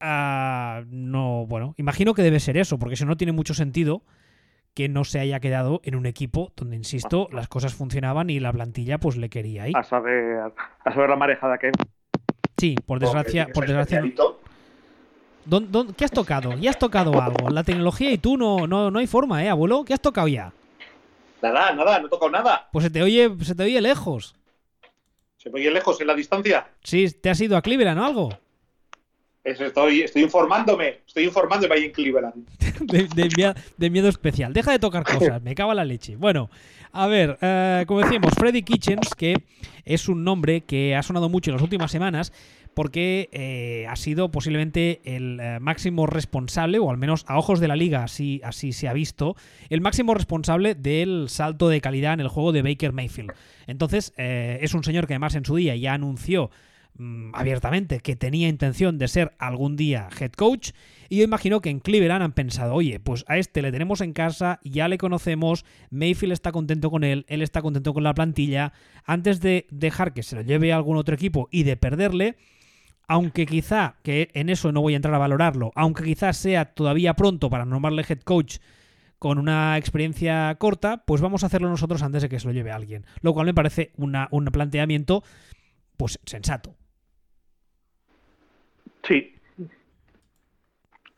Uh, no, bueno, imagino que debe ser eso, porque si no tiene mucho sentido que no se haya quedado en un equipo donde, insisto, las cosas funcionaban y la plantilla pues le quería ahí. A saber, a saber la marejada que... Sí, por desgracia, por desgracia qué has tocado? ¿Ya has tocado algo? La tecnología y tú no, no, no hay forma, ¿eh, abuelo? ¿Qué has tocado ya? Nada, nada, no he tocado nada. Pues se te oye, se te oye lejos. ¿Se me oye lejos en la distancia? Sí, ¿te has ido a Cleveland o algo? estoy, estoy informándome, estoy informándome ahí en Cleveland. de, miedo, especial. Deja de tocar cosas, me cago la leche. Bueno, a ver, eh, como decíamos, Freddy Kitchens, que es un nombre que ha sonado mucho en las últimas semanas, porque eh, ha sido posiblemente el eh, máximo responsable, o al menos a ojos de la liga así, así se ha visto, el máximo responsable del salto de calidad en el juego de Baker Mayfield. Entonces, eh, es un señor que además en su día ya anunció mm, abiertamente que tenía intención de ser algún día head coach y yo imagino que en Cleveland han pensado, oye, pues a este le tenemos en casa, ya le conocemos, Mayfield está contento con él, él está contento con la plantilla, antes de dejar que se lo lleve a algún otro equipo y de perderle, aunque quizá, que en eso no voy a entrar a valorarlo, aunque quizás sea todavía pronto para nombrarle head coach con una experiencia corta, pues vamos a hacerlo nosotros antes de que se lo lleve a alguien. Lo cual me parece una, un planteamiento, pues, sensato. Sí.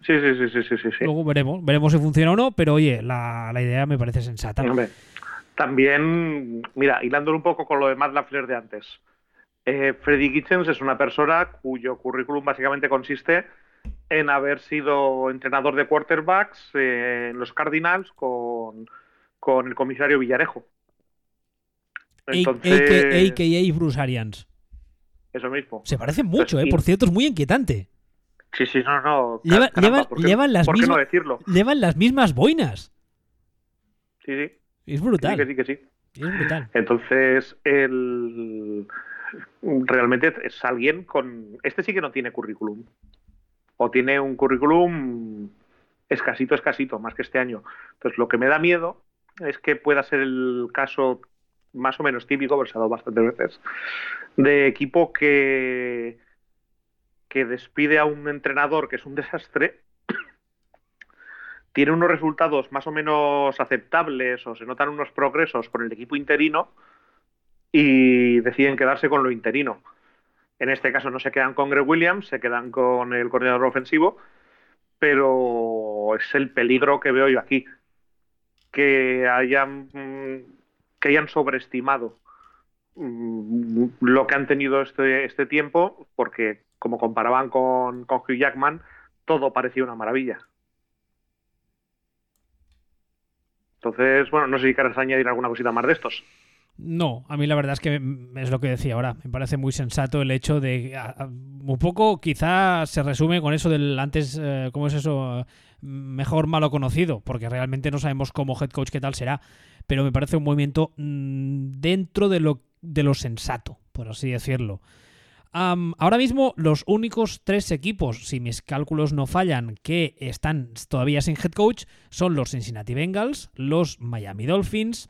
Sí, sí, sí, sí, sí, sí. Luego veremos, veremos si funciona o no, pero oye, la, idea me parece sensata. también, mira, hilándolo un poco con lo de Matt Lafleur de antes. Eh, Freddy Kitchens es una persona cuyo currículum básicamente consiste en haber sido entrenador de quarterbacks eh, en los Cardinals con, el comisario Villarejo. Entonces, AKA Bruce Arians. Eso mismo. Se parece mucho, eh, por cierto, es muy inquietante. Sí, sí, no, no. llevan, las ¿por mismas, no decirlo? llevan las mismas boinas. Sí, sí. Es brutal. Sí, que sí, que sí. Es brutal. Entonces, el realmente es alguien con... Este sí que no tiene currículum. O tiene un currículum escasito, escasito, más que este año. Entonces, lo que me da miedo es que pueda ser el caso más o menos típico, pero se ha dado bastantes veces, de equipo que, que despide a un entrenador que es un desastre, tiene unos resultados más o menos aceptables o se notan unos progresos con el equipo interino, y deciden quedarse con lo interino. En este caso no se quedan con Greg Williams, se quedan con el coordinador ofensivo, pero es el peligro que veo yo aquí. Que hayan, que hayan sobreestimado mm, lo que han tenido este, este tiempo, porque como comparaban con, con Hugh Jackman, todo parecía una maravilla. Entonces, bueno, no sé si quieres añadir alguna cosita más de estos. No, a mí la verdad es que es lo que decía ahora. Me parece muy sensato el hecho de. Un poco, quizá se resume con eso del antes. Eh, ¿Cómo es eso? Mejor malo conocido, porque realmente no sabemos cómo head coach qué tal será. Pero me parece un movimiento mm, dentro de lo, de lo sensato, por así decirlo. ahora mismo, los únicos tres equipos, si mis cálculos no fallan, que están todavía sin head coach son los Cincinnati Bengals, los Miami Dolphins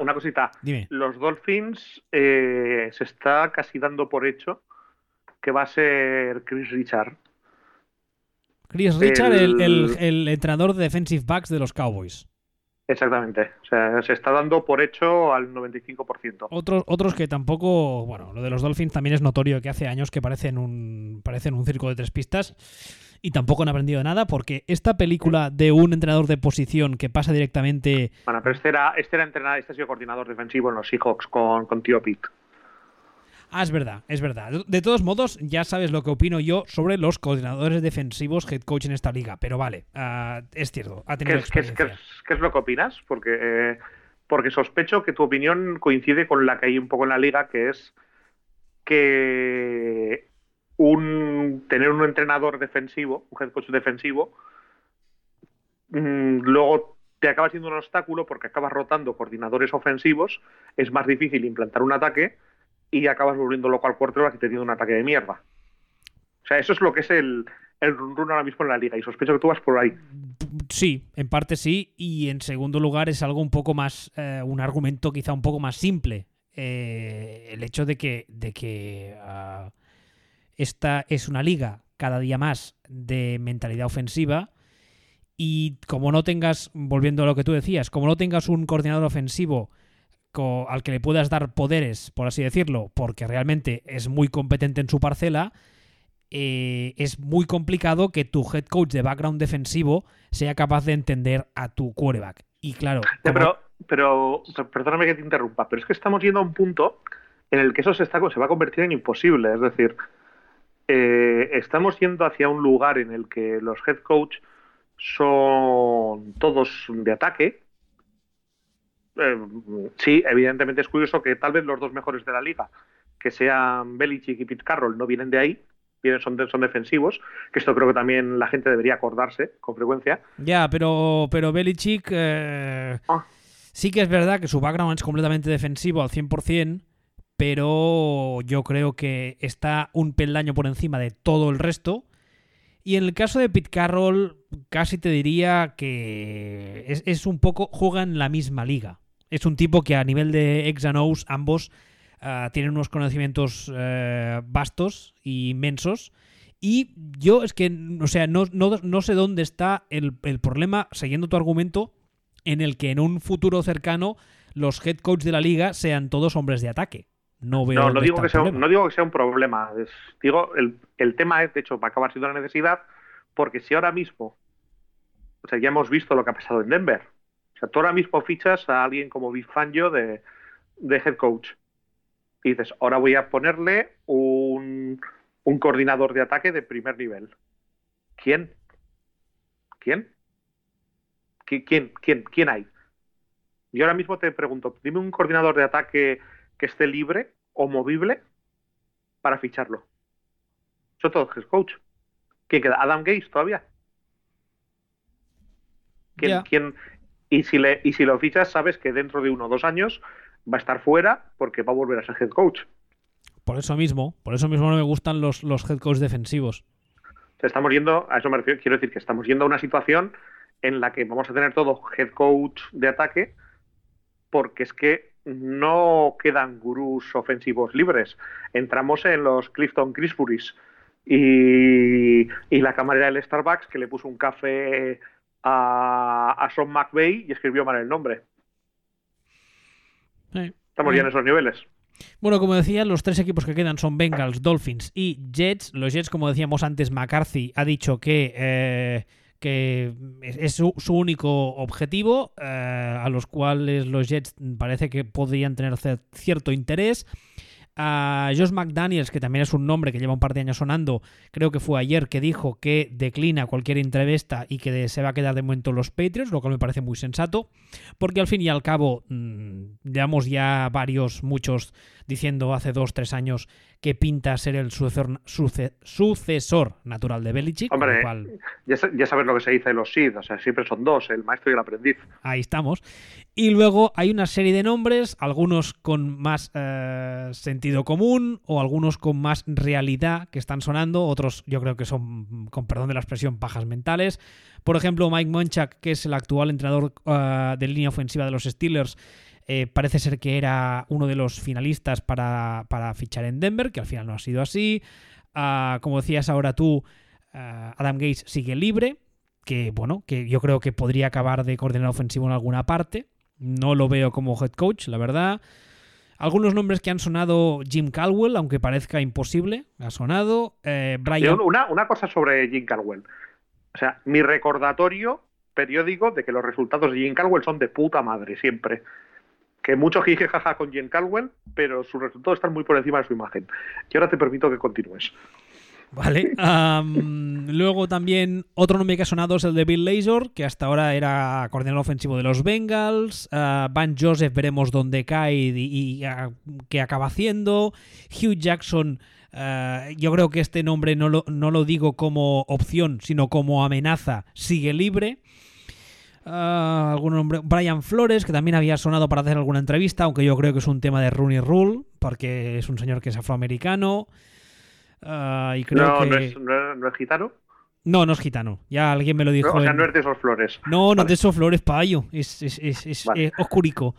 una, cosita. Los Dolphins eh, se está casi dando por hecho que va a ser Chris Richard. Chris Richard, el, entrenador de defensive backs de los Cowboys. Exactamente. O sea, se está dando por hecho al 95%. Otros, otros que tampoco. Bueno, lo de los Dolphins también es notorio que hace años que parecen un, parecen un circo de tres pistas y tampoco han aprendido nada porque esta película de un entrenador de posición que pasa directamente... Bueno, pero este era, este era entrenador, este ha sido coordinador defensivo en los Seahawks con, con Tío Pitt. Ah, es verdad, es verdad. De todos modos, ya sabes lo que opino yo sobre los coordinadores defensivos head coach en esta liga, pero vale, ah, es cierto, ha tenido ¿Qué, experiencia. ¿qué, es lo que opinas? Porque, eh, porque sospecho que tu opinión coincide con la que hay un poco en la liga, que es que un, tener un entrenador defensivo, un head coach defensivo, mm, luego te acaba siendo un obstáculo porque acabas rotando coordinadores ofensivos, es más difícil implantar un ataque y acabas volviendo loco al quarterback y teniendo un ataque de mierda. O sea, eso es lo que es el, el run, ahora mismo en la liga y sospecho que tú vas por ahí. Sí, en parte sí, y en segundo lugar es algo un poco más, eh, un argumento quizá un poco más simple. Eh, el hecho de que, de que ah, esta es una liga cada día más de mentalidad ofensiva. Y como no tengas, volviendo a lo que tú decías, como no tengas un coordinador ofensivo al que le puedas dar poderes, por así decirlo, porque realmente es muy competente en su parcela, eh, es muy complicado que tu head coach de background defensivo sea capaz de entender a tu quarterback. Y claro. Pero, pero, perdóname que te interrumpa, pero es que estamos yendo a un punto en el que eso se, está, se va a convertir en imposible. Es decir, eh, estamos yendo hacia un lugar en el que los head coach son todos de ataque. Eh, sí, evidentemente es curioso que tal vez los dos mejores de la liga, que sean Belichick y Pete Carroll, no vienen de ahí, vienen, son, son defensivos, que esto creo que también la gente debería acordarse con frecuencia. Ya, pero, pero Belichick eh, ah. sí que es verdad que su background es completamente defensivo al 100%, pero yo creo que está un peldaño por encima de todo el resto. Y en el caso de Pete Carroll, casi te diría que es, un poco, juega en la misma liga. Es un tipo que a nivel de ex ambos ah, tienen unos conocimientos eh, vastos y inmensos. Y yo es que, o sea, no, no, sé dónde está el, el, problema, siguiendo tu argumento, en el que en un futuro cercano los head coach de la liga sean todos hombres de ataque. No veo. No, digo, que sea, no digo que sea un problema. digo, el, tema es, de hecho, va a acabar siendo una necesidad, porque si ahora mismo, o sea, ya hemos visto lo que ha pasado en Denver. O sea, tú ahora mismo fichas a alguien como Big Fangio de, de head coach. Y dices, ahora voy a ponerle un, un coordinador de ataque de primer nivel. ¿Quién? ¿Quién? ¿Quién, quién, quién hay? Y ahora mismo te pregunto, dime un coordinador de ataque que esté libre o movible para ficharlo. Eso todo es coach. ¿Quién queda? ¿Adam Gates todavía? ¿Quién, Y, si le, y si lo fichas, sabes que dentro de uno o dos años va a estar fuera porque va a volver a ser head coach. Por eso mismo, por eso mismo no me gustan los, los head coach defensivos. Estamos yendo, a eso me refiero, quiero decir que estamos yendo a una situación en la que vamos a tener todo head coach de ataque, porque es que no quedan gurús ofensivos libres. Entramos en los Clifton Crisburys y, la camarera del Starbucks que le puso un café a, a Sean McVeigh y escribió mal el nombre. Estamos ya en esos niveles. Bueno, como decía, los tres equipos que quedan son Bengals, Dolphins y Jets. Los Jets, como decíamos antes, McCarthy ha dicho que eh, que es su, único objetivo, eh, a los cuales los Jets parece que podrían tener cierto interés. A Josh McDaniels, que también es un nombre que lleva un par de años sonando, creo que fue ayer que dijo que declina cualquier entrevista y que se va a quedar de momento los Patriots, lo cual me parece muy sensato, porque al fin y al cabo mm, llevamos ya varios, muchos diciendo hace dos, tres años que pinta ser el sucesor, sucesor natural de Belichick. Hombre, ya, sabes lo que se dice en los SID, o sea, siempre son dos, el maestro y el aprendiz. Ahí estamos. Y luego hay una serie de nombres, algunos con más eh, sentido común o algunos con más realidad que están sonando, otros yo creo que son, con perdón de la expresión, pajas mentales. Por ejemplo, Mike Monchak, que es el actual entrenador eh, de línea ofensiva de los Steelers, eh, parece ser que era uno de los finalistas para, fichar en Denver, que al final no ha sido así. Ah, como decías ahora tú, ah, Adam Gates sigue libre, que bueno, que yo creo que podría acabar de coordinar ofensivo en alguna parte. No lo veo como head coach, la verdad. Algunos nombres que han sonado Jim Caldwell, aunque parezca imposible, ha sonado. Eh, Brian... Una, una cosa sobre Jim Caldwell. O sea, mi recordatorio periódico de que los resultados de Jim Caldwell son de puta madre siempre que mucho jije jaja con Jen Caldwell, pero sus resultados están muy por encima de su imagen. Y ahora te permito que continúes. Vale. luego también otro nombre que ha sonado es el de Bill Lazor, que hasta ahora era coordinador ofensivo de los Bengals. Ah, Van Joseph veremos dónde cae y, ah, qué acaba haciendo. Hugh Jackson, ah, yo creo que este nombre no lo, no lo digo como opción, sino como amenaza, sigue libre. Ah, algún nombre, Brian Flores, que también había sonado para hacer alguna entrevista, aunque yo creo que es un tema de Rooney Rule, porque es un señor que es afroamericano. Ah, y creo no, no, es, gitano. No, no es gitano. Ya alguien me lo dijo. o sea, no es de esos flores. No, no es de esos flores, payo. Es, es, es, oscurico.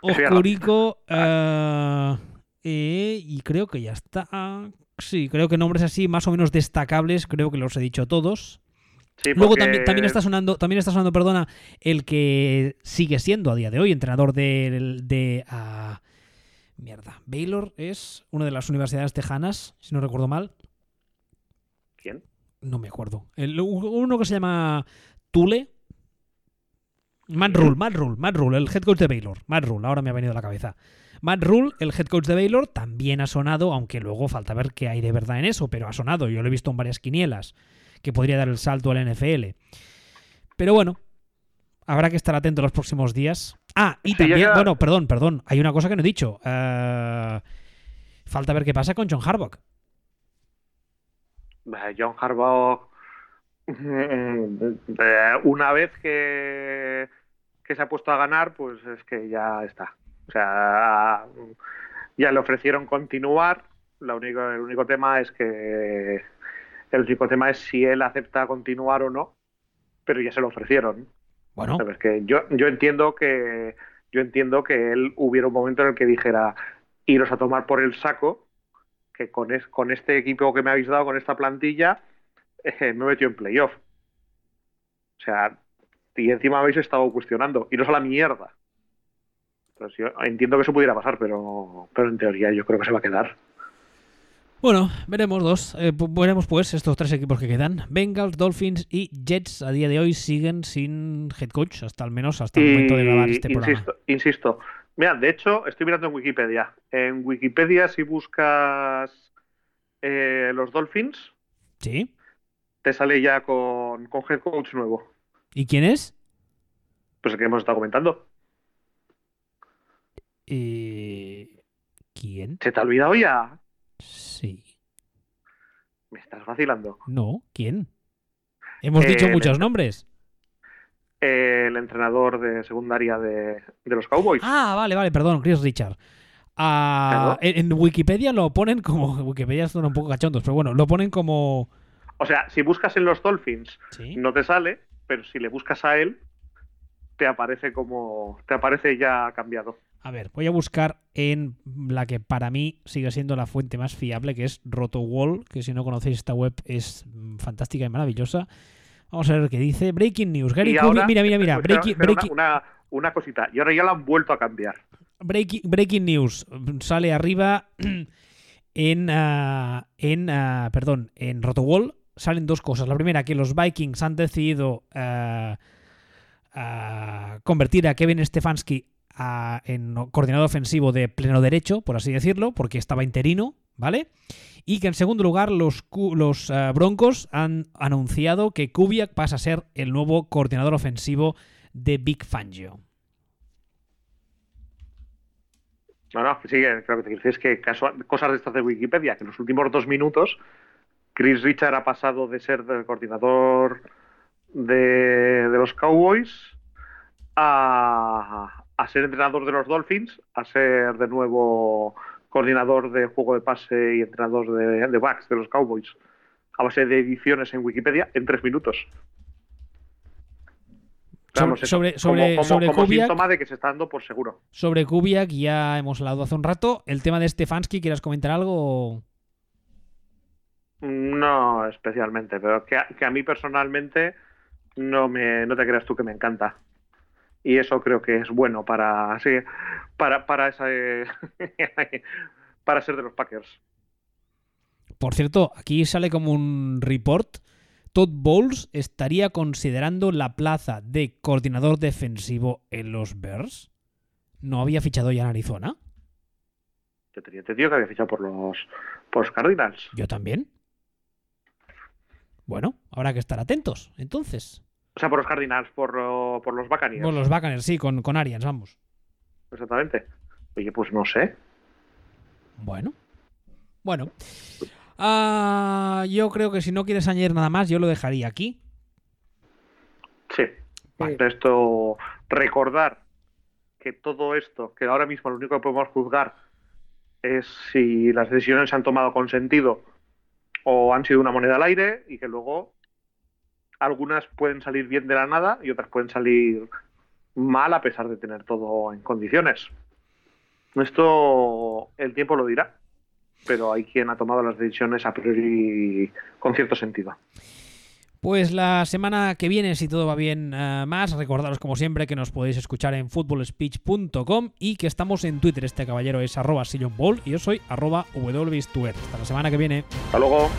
Oscurico. Ah, eh, y creo que ya está. Sí, creo que nombres así más o menos destacables, creo que los he dicho todos. Luego también, también, está sonando, también está sonando, perdona, el que sigue siendo a día de hoy entrenador de, de ah, mierda. Baylor es una de las universidades tejanas, si no recuerdo mal. ¿Quién? No me acuerdo. uno que se llama Tule. Matt Rule, Matt Rule, Matt Rule, el head coach de Baylor. Matt Rule, ahora me ha venido a la cabeza. Matt Rule, el head coach de Baylor, también ha sonado, aunque luego falta ver qué hay de verdad en eso, pero ha sonado. Yo lo he visto en varias quinielas que podría dar el salto al NFL. Pero bueno, habrá que estar atento los próximos días. Ah, y también, bueno, perdón, perdón, hay una cosa que no he dicho. Eh, falta ver qué pasa con John Harbaugh. John Harbaugh, eh, una vez que, que se ha puesto a ganar, pues es que ya está. O sea, ya le ofrecieron continuar. Lo único, el único tema es que el único tema es si él acepta continuar o no, pero ya se lo ofrecieron. Bueno. Que yo, yo entiendo que yo entiendo que él hubiera un momento en el que dijera iros a tomar por el saco, que con, es, con este equipo que me habéis dado, con esta plantilla, eh, me he metido en playoff. O sea, y encima habéis estado cuestionando, iros a la mierda. Entonces yo entiendo que eso pudiera pasar, pero, pero en teoría yo creo que se va a quedar. Bueno, veremos dos. Eh, veremos pues estos tres equipos que quedan. Bengals, Dolphins y Jets a día de hoy siguen sin head coach, hasta al menos hasta el momento de grabar este insisto, programa. Insisto. Mira, de hecho, estoy mirando en Wikipedia. En Wikipedia, si buscas eh, los Dolphins, ¿Sí? te sale ya con, con head coach nuevo. ¿Y quién es? Pues el que hemos estado comentando. ¿Y ¿Quién? ¿Se te ha olvidado ya? ¿Me estás vacilando? No, ¿quién? Hemos dicho muchos nombres. el entrenador de secundaria de, los Cowboys. Ah, vale, vale, perdón, Chris Richard. Ah, en, Wikipedia lo ponen como. Wikipedia son un poco cachondos, pero bueno, lo ponen como. O sea, si buscas en los Dolphins, no te sale, pero si le buscas a él, te aparece como. te aparece ya cambiado. A ver, voy a buscar en la que para mí sigue siendo la fuente más fiable, que es RotoWall, que si no conocéis esta web es mm, fantástica y maravillosa. Vamos a ver qué dice. Breaking News. Gary mira, mira, mira. Breaking, Una, cosita. Y ahora ya la han vuelto a cambiar. Breaking, breaking News. Sale arriba en, ah, en ah, perdón, en RotoWall. Salen dos cosas. La primera, que los Vikings han decidido ah, convertir a Kevin Stefanski en coordinador ofensivo de pleno derecho, por así decirlo, porque estaba interino, ¿vale? Y que en segundo lugar los, los eh, Broncos han anunciado que Kubiak pasa a ser el nuevo coordinador ofensivo de Big Fangio. No, no, sí, creo que te decir es que cosas de estas de Wikipedia, que en los últimos dos minutos Chris Richard ha pasado de ser el coordinador de, los Cowboys a, ser entrenador de los Dolphins, a ser de nuevo coordinador de juego de pase y entrenador de, de backs de los Cowboys, a base de ediciones en Wikipedia en tres minutos. sobre, sobre, como, sobre síntoma de que se está dando por seguro. Sobre Kubiak ya hemos hablado hace un rato. El tema de Stefanski, ¿quieres comentar algo? No especialmente, pero que a, mí personalmente no, me, no te creas tú que me encanta. Y eso creo que es bueno para, sí, para, para, esa, para ser de los Packers. Por cierto, aquí sale como un report. Todd Bowles estaría considerando la plaza de coordinador defensivo en los Bears. ¿No había fichado ya en Arizona? Yo tenía entendido que había fichado por los, por los Cardinals. Yo también. Bueno, habrá que estar atentos, entonces. O sea, por los Cardinals, por, por los Buccaneers. Por los Buccaneers, sí, con, con Arians, vamos. Exactamente. Oye, pues no sé. Bueno. Bueno. Ah, yo creo que si no quieres añadir nada más, yo lo dejaría aquí. Sí. Esto, recordar que todo esto, que ahora mismo lo único que podemos juzgar es si las decisiones se han tomado con sentido o han sido una moneda al aire y que luego algunas pueden salir bien de la nada y otras pueden salir mal a pesar de tener todo en condiciones. Esto el tiempo lo dirá, pero hay quien ha tomado las decisiones a priori con cierto sentido. Pues la semana que viene, si todo va bien eh, más, recordaros como siempre que nos podéis escuchar en footballspeech.com y que estamos en Twitter. Este caballero es arroba y yo soy arroba Hasta la semana que viene. Hasta luego.